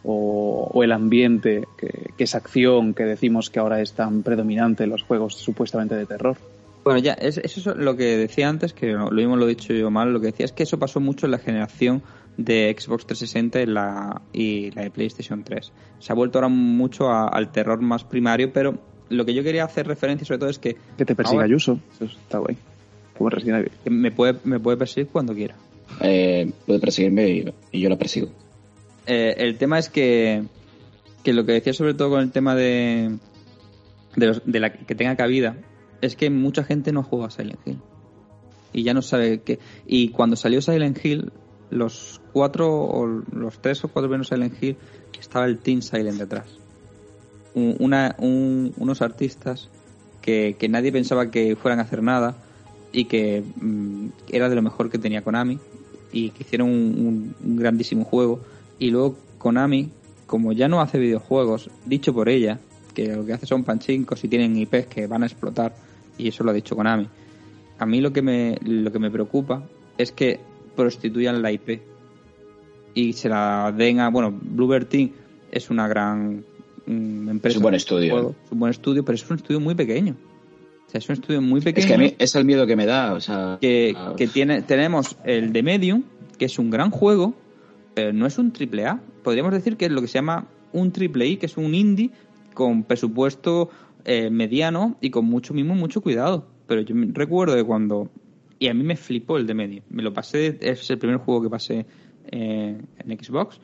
o, o el ambiente, que, que es acción, que decimos que ahora es tan predominante en los juegos supuestamente de terror. Bueno, ya, es, eso es lo que decía antes, que lo mismo lo he dicho yo mal, lo que decía es que eso pasó mucho en la generación de Xbox 360 y la, y la de PlayStation 3. Se ha vuelto ahora mucho a- al terror más primario, pero lo que yo quería hacer referencia sobre todo es que, Que te persiga Ahora- Ayuso, eso está guay. Como en Resident Evil. que me, puede, me puede perseguir cuando quiera. Eh, puede perseguirme y, y yo la persigo. Eh, el tema es que, que lo que decía sobre todo con el tema de, de, los- de la que tenga cabida es que mucha gente no juega a Silent Hill y ya no sabe qué y cuando salió Silent Hill los cuatro o los tres o cuatro menos Silent Hill estaba el Team Silent detrás. Unos artistas que, que nadie pensaba que fueran a hacer nada y que mm, era de lo mejor que tenía Konami y que hicieron un grandísimo juego. Y luego Konami como ya no hace videojuegos dicho por ella que lo que hace son panchincos y tienen IPs que van a explotar y eso lo ha dicho Konami. A mí lo que me lo que me preocupa es que prostituyan la IP y se la den a bueno Bluebird Team es una gran mm, empresa. Es un buen estudio, juegos, es un buen estudio pero es un estudio muy pequeño. O sea es un estudio muy pequeño Es que a mí es el miedo que me da, o sea... que, que tiene, tenemos el de Medium, que es un gran juego, pero no es un triple A. Podríamos decir que es lo que se llama un triple I, que es un indie con presupuesto eh, mediano y con mucho mismo, mucho cuidado. Pero yo recuerdo que cuando... Y a mí me flipó el de Medium. Me lo pasé, es el primer juego que pasé eh, en Xbox.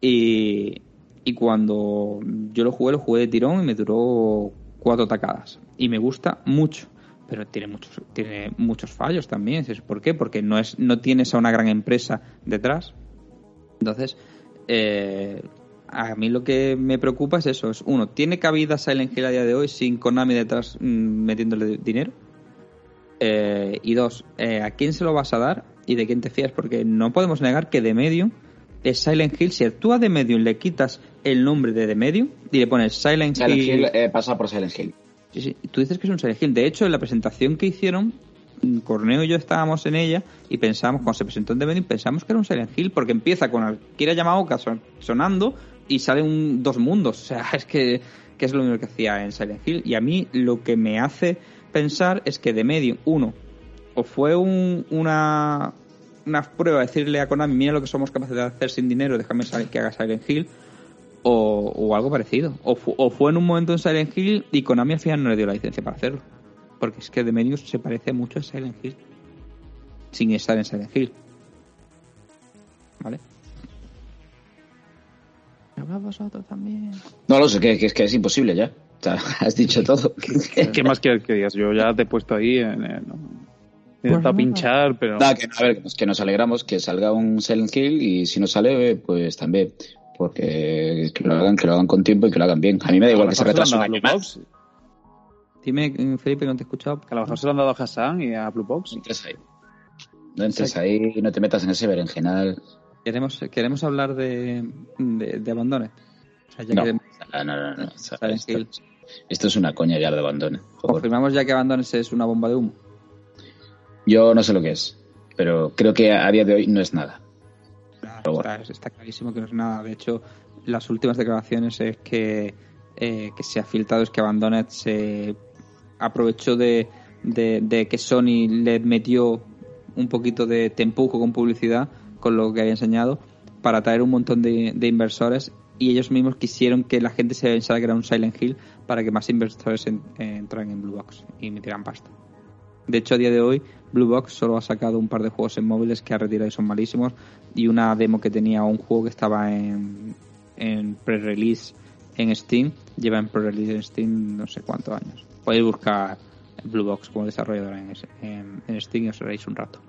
Y, y cuando yo lo jugué, lo jugué de tirón y me duró cuatro tacadas. Y me gusta mucho. Pero tiene muchos, tiene muchos fallos también. ¿Sabes ¿Por qué? Porque no, es, no tienes a una gran empresa detrás. Entonces, eh, a mí lo que me preocupa es eso. Es, uno, ¿tiene cabida Silent Hill a día de hoy sin Konami detrás mm, metiéndole dinero? Eh, y dos, eh, ¿a quién se lo vas a dar y de quién te fías? Porque no podemos negar que The Medium es Silent Hill. Si tú a The Medium le quitas el nombre de The Medium y le pones Silent, Silent Hill... Hill eh, pasa por Silent Hill. Sí, sí, Tú dices que es un Silent Hill. De hecho, en la presentación que hicieron, Corneo y yo estábamos en ella y pensábamos, cuando se presentó en The Medium, pensamos que era un Silent Hill porque empieza con Akira Yamaoka son- sonando y sale un dos mundos. O sea, es que, que es lo mismo que hacía en Silent Hill. Y a mí lo que me hace pensar es que The Medium, uno, o fue un- una, una prueba de decirle a Konami, mira lo que somos capaces de hacer sin dinero, déjame que haga Silent Hill, o, o algo parecido. O, fu- o fue en un momento en Silent Hill y Konami al final no le dio la licencia para hacerlo. Porque es que The Medius se parece mucho a Silent Hill. Sin estar en Silent Hill. ¿Vale? Vosotros también. No lo sé, que, que es que es imposible ya. Has dicho todo. ¿Qué más quieres que digas? Yo ya te he puesto ahí. En, en- he Pues intentado nada. pinchar, pero. Nada, que, a ver, que nos- que nos alegramos que salga un Silent Hill y si no sale, pues también. Porque que lo hagan, que lo hagan con tiempo y que lo hagan bien. A mí me da igual que se A retrase un año a más. Dime, eh, Felipe, que no te he escuchado. que a lo mejor se lo han dado a Hassan y a Blue Box. No entres ahí. No entres ahí y no te metas en ese berenjenal. Queremos, queremos hablar de, de, de Abandones. O sea, ya No, que no, no, no. no. Silent Hill. Esto es una coña ya de abandono. Joder. confirmamos ya que Abandones es una bomba de humo. Yo no sé lo que es, pero creo que a día de hoy no es nada. Bueno. Está, está clarísimo que no es nada. De hecho, las últimas declaraciones es que, eh, que se ha filtrado es que Abandonet se aprovechó de, de- de que Sony le metió un poquito de tempujo con publicidad con lo que había enseñado para atraer un montón de, de inversores y ellos mismos quisieron que la gente se pensara que era un Silent Hill para que más inversores en- entraran en Blue Box y metieran pasta. De hecho, a día de hoy, Blue Box solo ha sacado un par de juegos en móviles que ha retirado y son malísimos. Y una demo que tenía un juego que estaba en, en pre-release en Steam. Lleva en pre-release en Steam no sé cuántos años. Podéis buscar Blue Box como desarrolladora en, en, en Steam y os veréis un rato.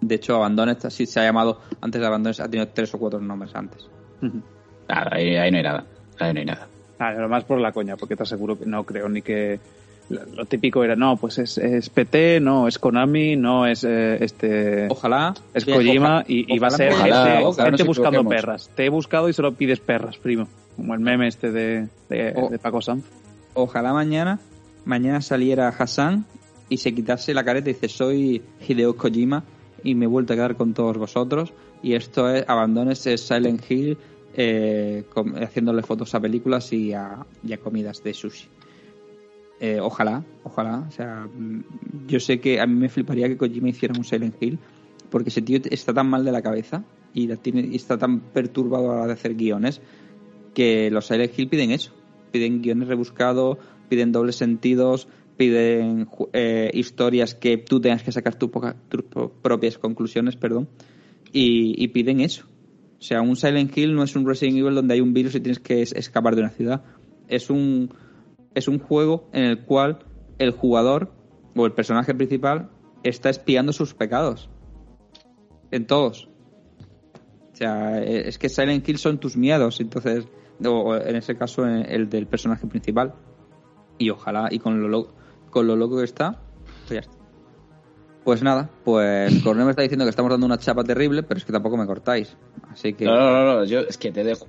De hecho, Abandones, así se ha llamado, antes de Abandones ha tenido tres o cuatro nombres antes. Ujú. Nada, ahí, ahí no hay nada. Ahí no hay nada. Ah, lo más por la coña, porque te aseguro que no creo ni que. Lo típico era, no, pues es, es PT, no, es Konami, no es eh, este. Ojalá. Es Kojima oja- y, y va a ser ojalá, gente, ojalá gente nos buscando equivoquemos. perras. Te he buscado y solo pides perras, primo. Como el meme este de, de, Oh. de Paco Sanz. ojalá mañana mañana saliera Hassan y se quitase la careta y dice soy Hideo Kojima y me he vuelto a quedar con todos vosotros y esto es abandones es Silent Hill eh, haciéndole fotos a películas y a, y a comidas de sushi Eh, ojalá ojalá o sea mm, yo sé que a mí me fliparía que Kojima hiciera un Silent Hill porque ese tío está tan mal de la cabeza y, está tan perturbado a la de hacer guiones que los Silent Hill piden eso. Piden guiones rebuscados, piden dobles sentidos, piden eh, historias que tú tengas que sacar tus pro- propias conclusiones, perdón, y piden eso. O sea, un Silent Hill no es un Resident Evil donde hay un virus y tienes que es- escapar de una ciudad. Es un, es un juego en el cual el jugador o el personaje principal está espiando sus pecados. En todos. O sea, eh, es que Silent Hill son tus miedos, entonces, o en ese caso el del personaje principal. Y ojalá, y con lo- con lo loco que está, pues ya está. Pues nada, pues Cornel me está diciendo que estamos dando una chapa terrible, pero es que tampoco me cortáis. Así que, No, no, no, no, yo es que te dejo.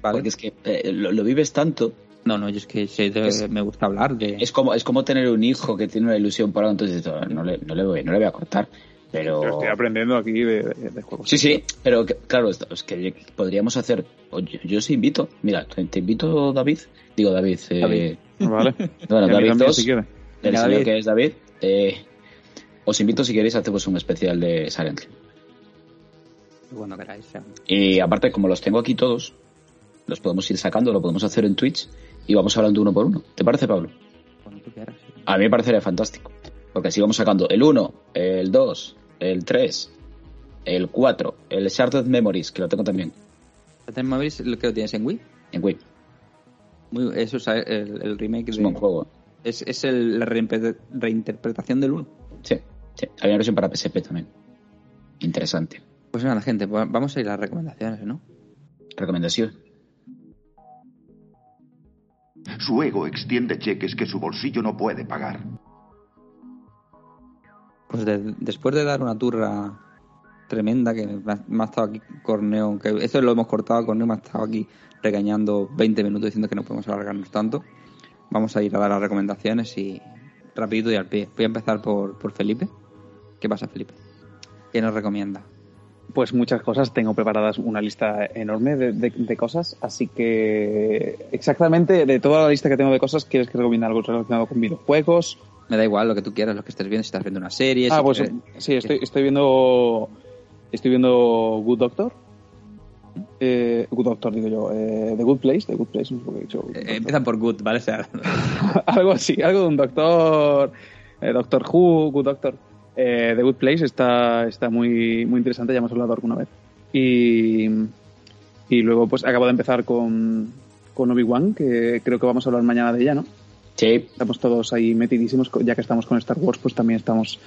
vale. Porque es que eh, lo, lo vives tanto. No, no, yo es que Es- me gusta hablar de... Es como, es como tener un hijo que tiene una ilusión por algo, entonces dices, no le, no le, voy, no le voy a cortar. Pero. Yo estoy aprendiendo aquí de, de- de juegos. Sí, sí, pero que- claro, es que podríamos hacer. Yo, yo os invito, mira, te, te invito, David. Digo, David. eh, David. Vale. Bueno, David también, 2, si el señor que es David. eh, os invito si queréis, hacemos un especial de Silent Hill. Cuando queráis. Y aparte, como los tengo aquí todos, los podemos ir sacando, lo podemos hacer en Twitch y vamos hablando uno por uno. ¿Te parece, Pablo? Cuando tú quieras. sí. A mí me parecería fantástico. Porque así vamos sacando el 1, el 2, el 3, el 4, el Shattered Memories, que lo tengo también ¿Te móviles lo que lo tienes en Wii? en Wii. Muy, eso es el, el remake Es de... un buen juego. Es, es el- la reinterpretación del 1. Sí, sí. Había una versión para PSP también. Interesante. Pues nada, gente, vamos a ir a las recomendaciones, ¿no? Recomendación. Su ego extiende cheques que su bolsillo no puede pagar. Pues de- después de dar una turra tremenda, que me ha, me ha estado aquí Corneo, que esto lo hemos cortado, Corneo me ha estado aquí regañando 20 minutos diciendo que no podemos alargarnos tanto. Vamos a ir a dar las recomendaciones y rapidito y al pie. Voy a empezar por, por Felipe. ¿Qué pasa, Felipe? ¿Qué nos recomienda? Pues muchas cosas, tengo preparadas una lista enorme de, de- de cosas, así que exactamente de toda la lista que tengo de cosas, ¿quieres que recomiende algo relacionado con videojuegos? Me da igual lo que tú quieras, lo que estés viendo, si estás viendo una serie. ah, si pues quieres- sí, estoy, estoy viendo estoy viendo Good Doctor, Eh, Good Doctor, digo yo. Eh, The Good Place, The Good Place, no sé por qué he dicho. Eh, empieza por Good, ¿vale? O sea, algo así, algo de un doctor, eh, Doctor Who, Good Doctor. Eh, The Good Place está, está muy, muy interesante, ya hemos hablado alguna vez. Y, y luego pues acabo de empezar con, con Obi-Wan, que creo que vamos a hablar mañana de ella, ¿no? Sí, Estamos todos ahí metidísimos, ya que estamos con Star Wars, pues también estamos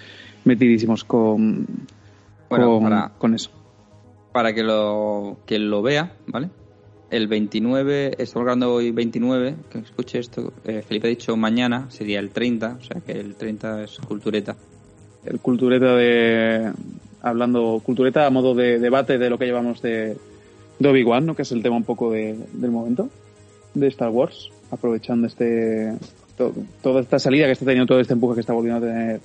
metidísimos con, Bueno, con, para- con eso. para que lo, que lo vea, ¿vale? El 29, estamos grabando hoy 29, que escuche esto, eh, Felipe ha dicho mañana, sería el 30, o sea que el 30 es cultureta. El cultureta de. Hablando, cultureta a modo de debate de lo que llevamos de, de Obi-Wan, ¿no? que es el tema un poco de- del momento de Star Wars, aprovechando este to- toda esta salida que está teniendo, todo este empuje que está volviendo a tener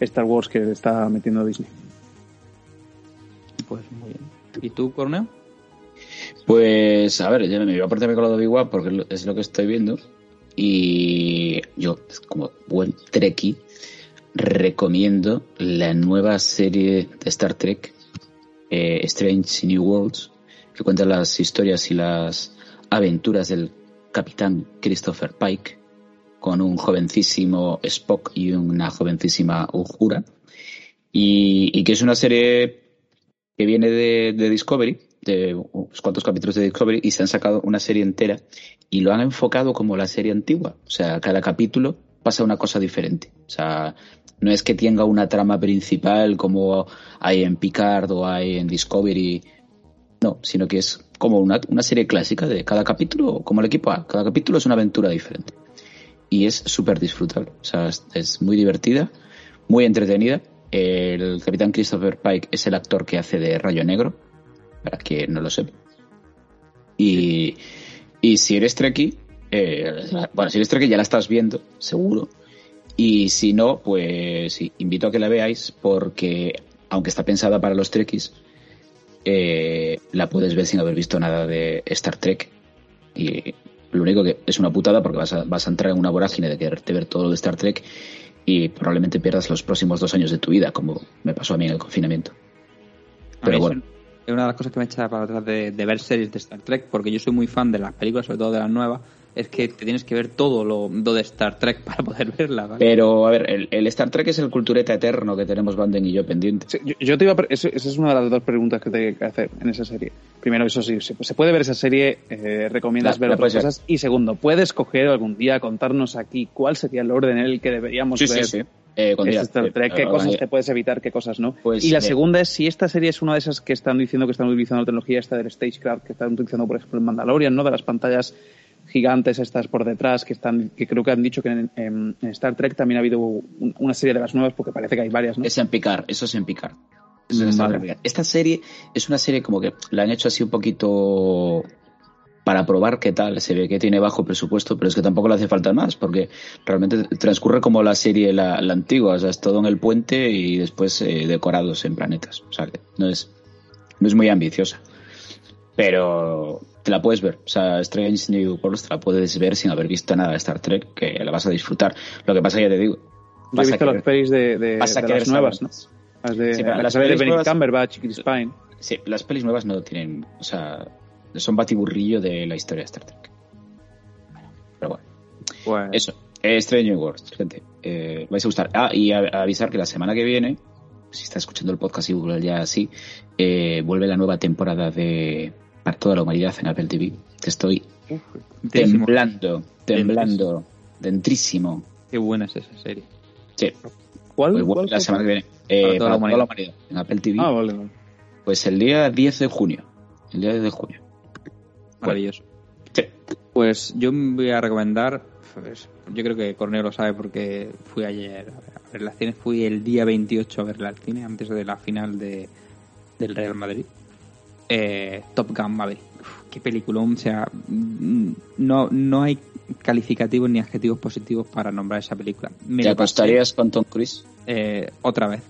Star Wars que le está metiendo Disney. Pues muy bien. ¿Y tú, Corneo? Pues, a ver, yo me voy a portarme con lo de Obi-Wan porque es lo- que estoy viendo. Y yo, como buen Trekkie, recomiendo la nueva serie de Star Trek, eh, Strange New Worlds, que cuenta las historias y las aventuras del capitán Christopher Pike con un jovencísimo Spock y una jovencísima Uhura. Y, que es una serie que viene de, de Discovery, de unos cuantos capítulos de Discovery, y se han sacado una serie entera y lo han enfocado como la serie antigua. O sea, cada capítulo pasa una cosa diferente. O sea, no es que tenga una trama principal como hay en Picard o hay en Discovery. No, sino que es como una, una serie clásica de cada capítulo, como el equipo A. Cada capítulo es una aventura diferente. Y es súper disfrutable. O sea, es, muy divertida, muy entretenida. El capitán Christopher Pike es el actor que hace de Rayo Negro, para quien no lo sepa. Y, y si eres Trekkie, eh, bueno, si eres Trekkie ya la estás viendo, seguro. Y si no, pues sí, invito a que la veáis porque, aunque está pensada para los Trekkies, eh, la puedes ver sin haber visto nada de Star Trek. Y lo único que es una putada porque vas a, vas a entrar en una vorágine de quererte ver todo lo de Star Trek y probablemente pierdas los próximos dos años de tu vida, como me pasó a mí en el confinamiento. Pero bueno. Es es una de las cosas que me echa para atrás de, de ver series de Star Trek, porque yo soy muy fan de las películas, sobre todo de las nuevas, es que te tienes que ver todo lo, lo de Star Trek para poder verla, ¿vale? Pero, a ver, el, el Star Trek es el cultureta eterno que tenemos Banden y yo pendiente. Sí, yo, yo te iba a esa es una de las dos preguntas que te hay que hacer en esa serie. Primero, eso sí, se, se puede ver esa serie, eh, recomiendas La- ver la otras cosas. Y segundo, puedes coger algún día, contarnos aquí cuál sería el orden en el que deberíamos ver Eh, con este día, Star eh, Trek, qué eh, cosas eh, te puedes evitar, qué cosas no. Pues, y la eh, segunda es si esta serie es una de esas que están diciendo que están utilizando la tecnología esta del Stagecraft, que están utilizando, por ejemplo, en Mandalorian, ¿no? De las pantallas gigantes estas por detrás, que están que creo que han dicho que en, Star Trek también ha habido un- una serie de las nuevas, porque parece que hay varias, ¿no? Es en Picard, eso es en Picard. Eso es en Star vale. Trek Picard. Esta serie es una serie como que la han hecho así un poquito para probar qué tal. Se ve que tiene bajo presupuesto, pero es que tampoco le hace falta más, porque realmente transcurre como la serie la, la antigua, o sea, es todo en el puente y después eh, decorados en planetas. O sea, que no es, no es muy ambiciosa. Pero te la puedes ver. O sea, Strange New Worlds te la puedes ver sin haber visto nada de Star Trek, que la vas a disfrutar. Lo que pasa, ya te digo. Yo he visto las pelis de, de- de las nuevas, ¿no? Las de, Sí, las de Benedict nuevas- Cumberbatch y Chris Pine. Sí, las pelis nuevas no tienen, o sea, son batiburrillo de la historia de Star Trek. Pero bueno, Pues, eso. Strange New Worlds, gente. Eh, vais a gustar. Ah, y a- a avisar que la semana que viene, si está escuchando el podcast y Google ya así, eh, vuelve la nueva temporada de Para toda la humanidad en Apple TV. Que estoy Dentrísimo. temblando, temblando, dentrísimo. Qué buena es esa serie. Sí, ¿Cuál? pues cuál la fue? semana que viene. Eh, Para toda la humanidad. humanidad en Apple TV. Ah, vale, vale. Pues el día 10 de junio. El día 10 de junio. Maravilloso. Sí. Pues yo me voy a recomendar, pues, yo creo que Corneo lo sabe porque fui ayer a ver la cine, fui el día 28 a verla al cine antes de la final de, del Real Madrid. Eh, Top Gun Maverick. Uf, qué peliculón, o sea, mm, no, no hay calificativos ni adjetivos positivos para nombrar esa película. Me ¿Te acostarías con Tom Cruise? eh, otra vez.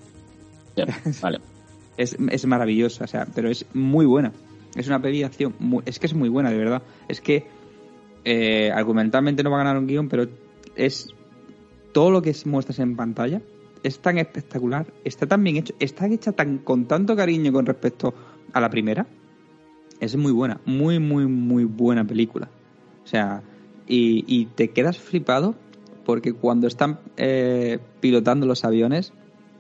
Ya, vale. Es, es maravillosa, o sea, pero es muy buena. Es una peli de acción, es que es muy buena, de verdad. Es que eh, argumentalmente no va a ganar un guion, pero es todo lo que es- muestras en pantalla es tan espectacular, está tan bien hecho, está hecha tan con tanto cariño con respecto a la primera, es muy buena, muy, muy, muy buena película. O sea, y, te quedas flipado porque cuando están eh, pilotando los aviones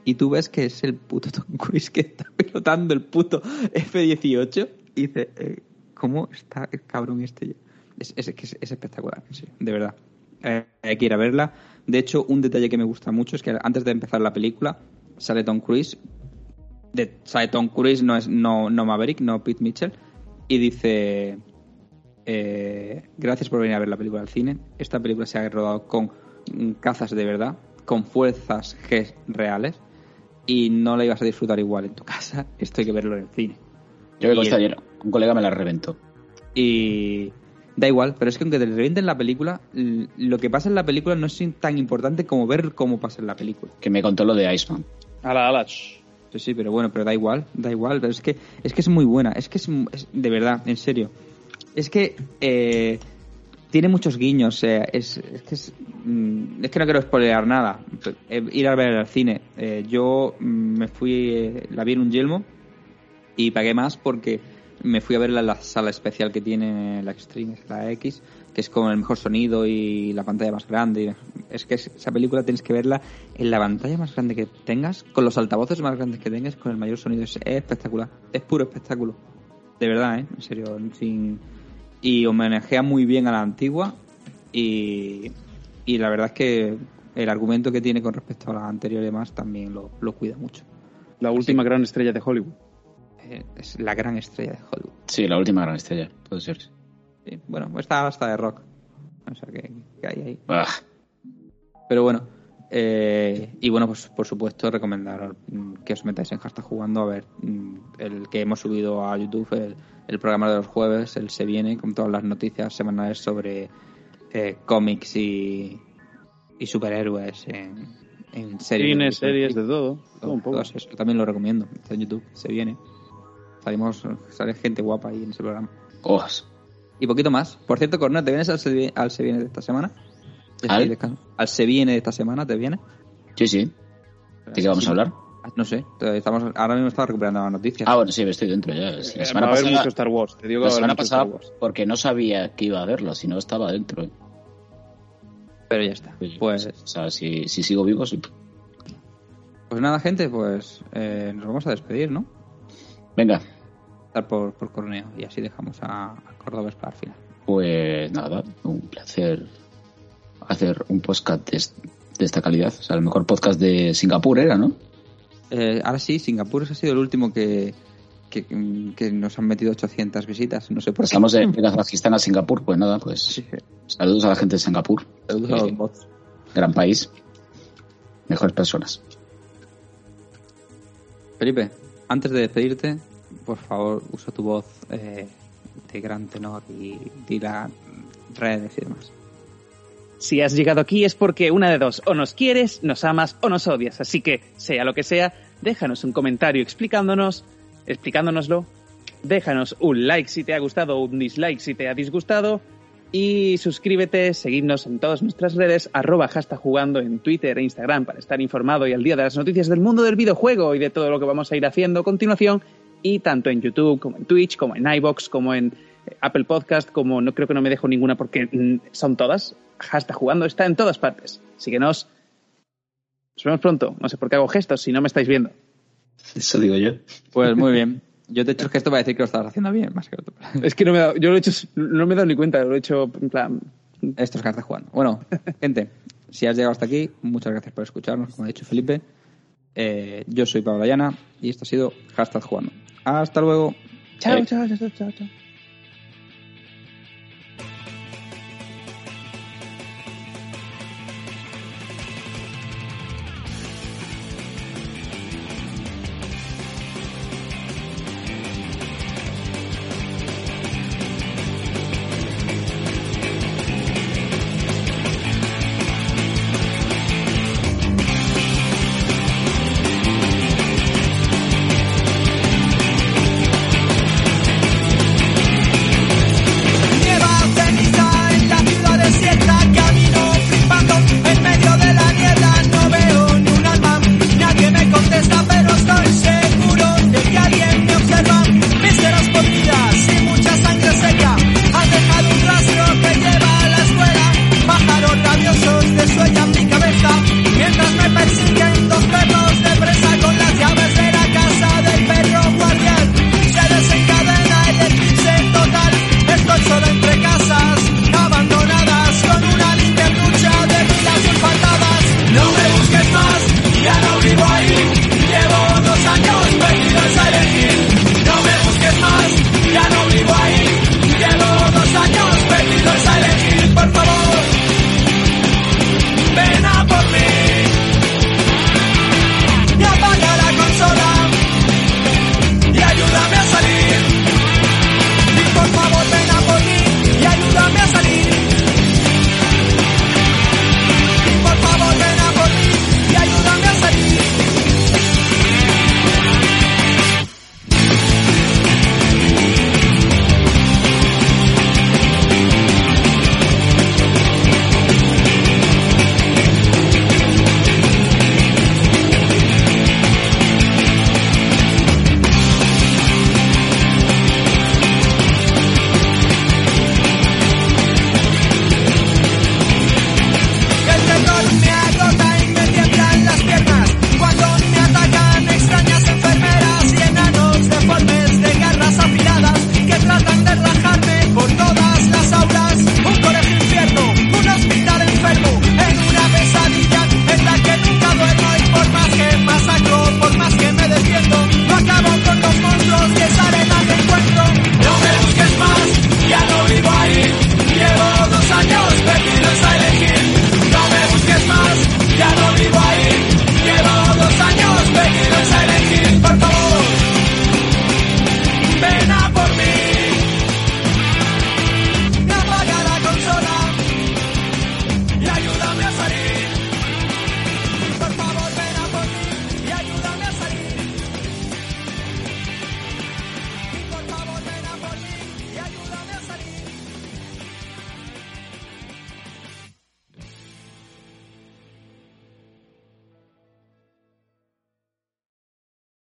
y tú ves que es el puto Tom Cruise que está pilotando el puto F-18 y dices, eh, ¿cómo está el cabrón este? Es, es, es, es espectacular, serio, de verdad. Eh, hay que ir a verla. De hecho, un detalle que me gusta mucho es que antes de empezar la película sale Tom Cruise. De, Tom Cruise, no es no, no Maverick, no Pete Mitchell. Y dice: eh, Gracias por venir a ver la película al cine. Esta película se ha rodado con cazas de verdad, con fuerzas G reales. Y no la ibas a disfrutar igual en tu casa. Esto hay que verlo en el cine. Yo me consta ayer, un colega me la reventó. Y da igual, pero es que aunque te revienten la película, lo que pasa en la película no es tan importante como ver cómo pasa en la película. Que me contó lo de Iceman. Ala, ala. shh. Sí, sí, pero bueno, pero da igual, da igual, pero es que es que es muy buena, es que es, es- de verdad, en serio. Es que eh, tiene muchos guiños, eh, es, es que es, mm, que no quiero spoilear nada. Eh, ir a ver al cine, eh, yo mm, me fui, eh, la vi en un yelmo y pagué más porque me fui a verla en la sala especial que tiene la Extreme, la X, que es con el mejor sonido y la pantalla más grande. Es que es- esa película tienes que verla en la pantalla más grande que tengas, con los altavoces más grandes que tengas, con el mayor sonido. Es, es espectacular, es puro espectáculo. De verdad, ¿eh? En serio. Sin... Y homenajea muy bien a la antigua y, y la verdad es que el argumento que tiene con respecto a la anterior y demás también lo, lo cuida mucho. La última gran estrella de Hollywood. Eh, es la gran estrella de Hollywood. Sí, la última gran estrella, puede ser. Sí, bueno, está hasta de rock. O sea que, que hay ahí. Ah, Pero bueno, eh, y bueno, pues por supuesto recomendar mm, que os metáis en Hashtag Jugando a ver mm, el que hemos subido a YouTube, el, el programa de los jueves, el Se Viene, con todas las noticias semanales sobre eh, cómics y, y superhéroes en, en series. Cine, series, de todo. todo un poco. Eso, también lo recomiendo. Está en YouTube, Se Viene. Salimos, sale gente guapa ahí en ese programa. oh, Y poquito más. Por cierto, Cornel, ¿te vienes al Se, Vi- al Se Viene de esta semana? ¿Al? ¿Al Se Viene de esta semana te viene? sí, sí. ¿De qué vamos a hablar? No sé, estamos, ahora mismo estaba recuperando las noticias. Ah, bueno, sí, estoy dentro ya. La Eh, semana va a haber pasada, mucho Star Wars. Te digo que la semana Star pasada Wars. porque no sabía que iba a verlo, si no estaba dentro. ¿eh? Pero ya está. Pues, O sea, si, si sigo vivo, sí. pues nada, gente, pues eh, nos vamos a despedir, ¿no? Venga, Estar por, por Corneo y así dejamos a, a Cordobés para el final. pues nada, un placer hacer un podcast de, de esta calidad. O sea, el mejor podcast de Singapur era, ¿no? Eh, ahora sí, Singapur ha sido el último que, que, que nos han metido 800 visitas. No sé por qué. Estamos de, de Kazajistán a Singapur, pues nada, pues Sí, saludos a la gente de Singapur. saludos a Eh, los bots. gran país, mejores personas. Felipe, antes de despedirte, por favor, usa tu voz eh, de gran tenor y las redes y demás. Si has llegado aquí es porque una de dos, o nos quieres, nos amas o nos odias. Así que, sea lo que sea, déjanos un comentario explicándonos, explicándonoslo. Déjanos un like si te ha gustado un dislike si te ha disgustado. Y suscríbete, seguidnos en todas nuestras redes, arroba hashtag jugando en Twitter e Instagram para estar informado y al día de las noticias del mundo del videojuego y de todo lo que vamos a ir haciendo a continuación. Y tanto en YouTube como en Twitch, como en iBox, como en eh, Apple Podcast, como no creo que no me dejo ninguna porque mm, son todas. Hashtag jugando está en todas partes. Síguenos. Nos vemos pronto. No sé por qué hago gestos si no me estáis viendo. Eso digo yo. Pues muy bien. Yo te he hecho el gesto para decir que lo estabas haciendo bien, más que otro. Es que no me he dado, yo lo he hecho, no me he dado ni cuenta, lo he hecho en plan. Esto es carta jugando. Bueno, gente, si has llegado hasta aquí, muchas gracias por escucharnos, como ha dicho Felipe. Eh, yo soy Pablo Llana y esto ha sido Hashtag Jugando. Hasta luego. Chao, chao, chao, chao, chao.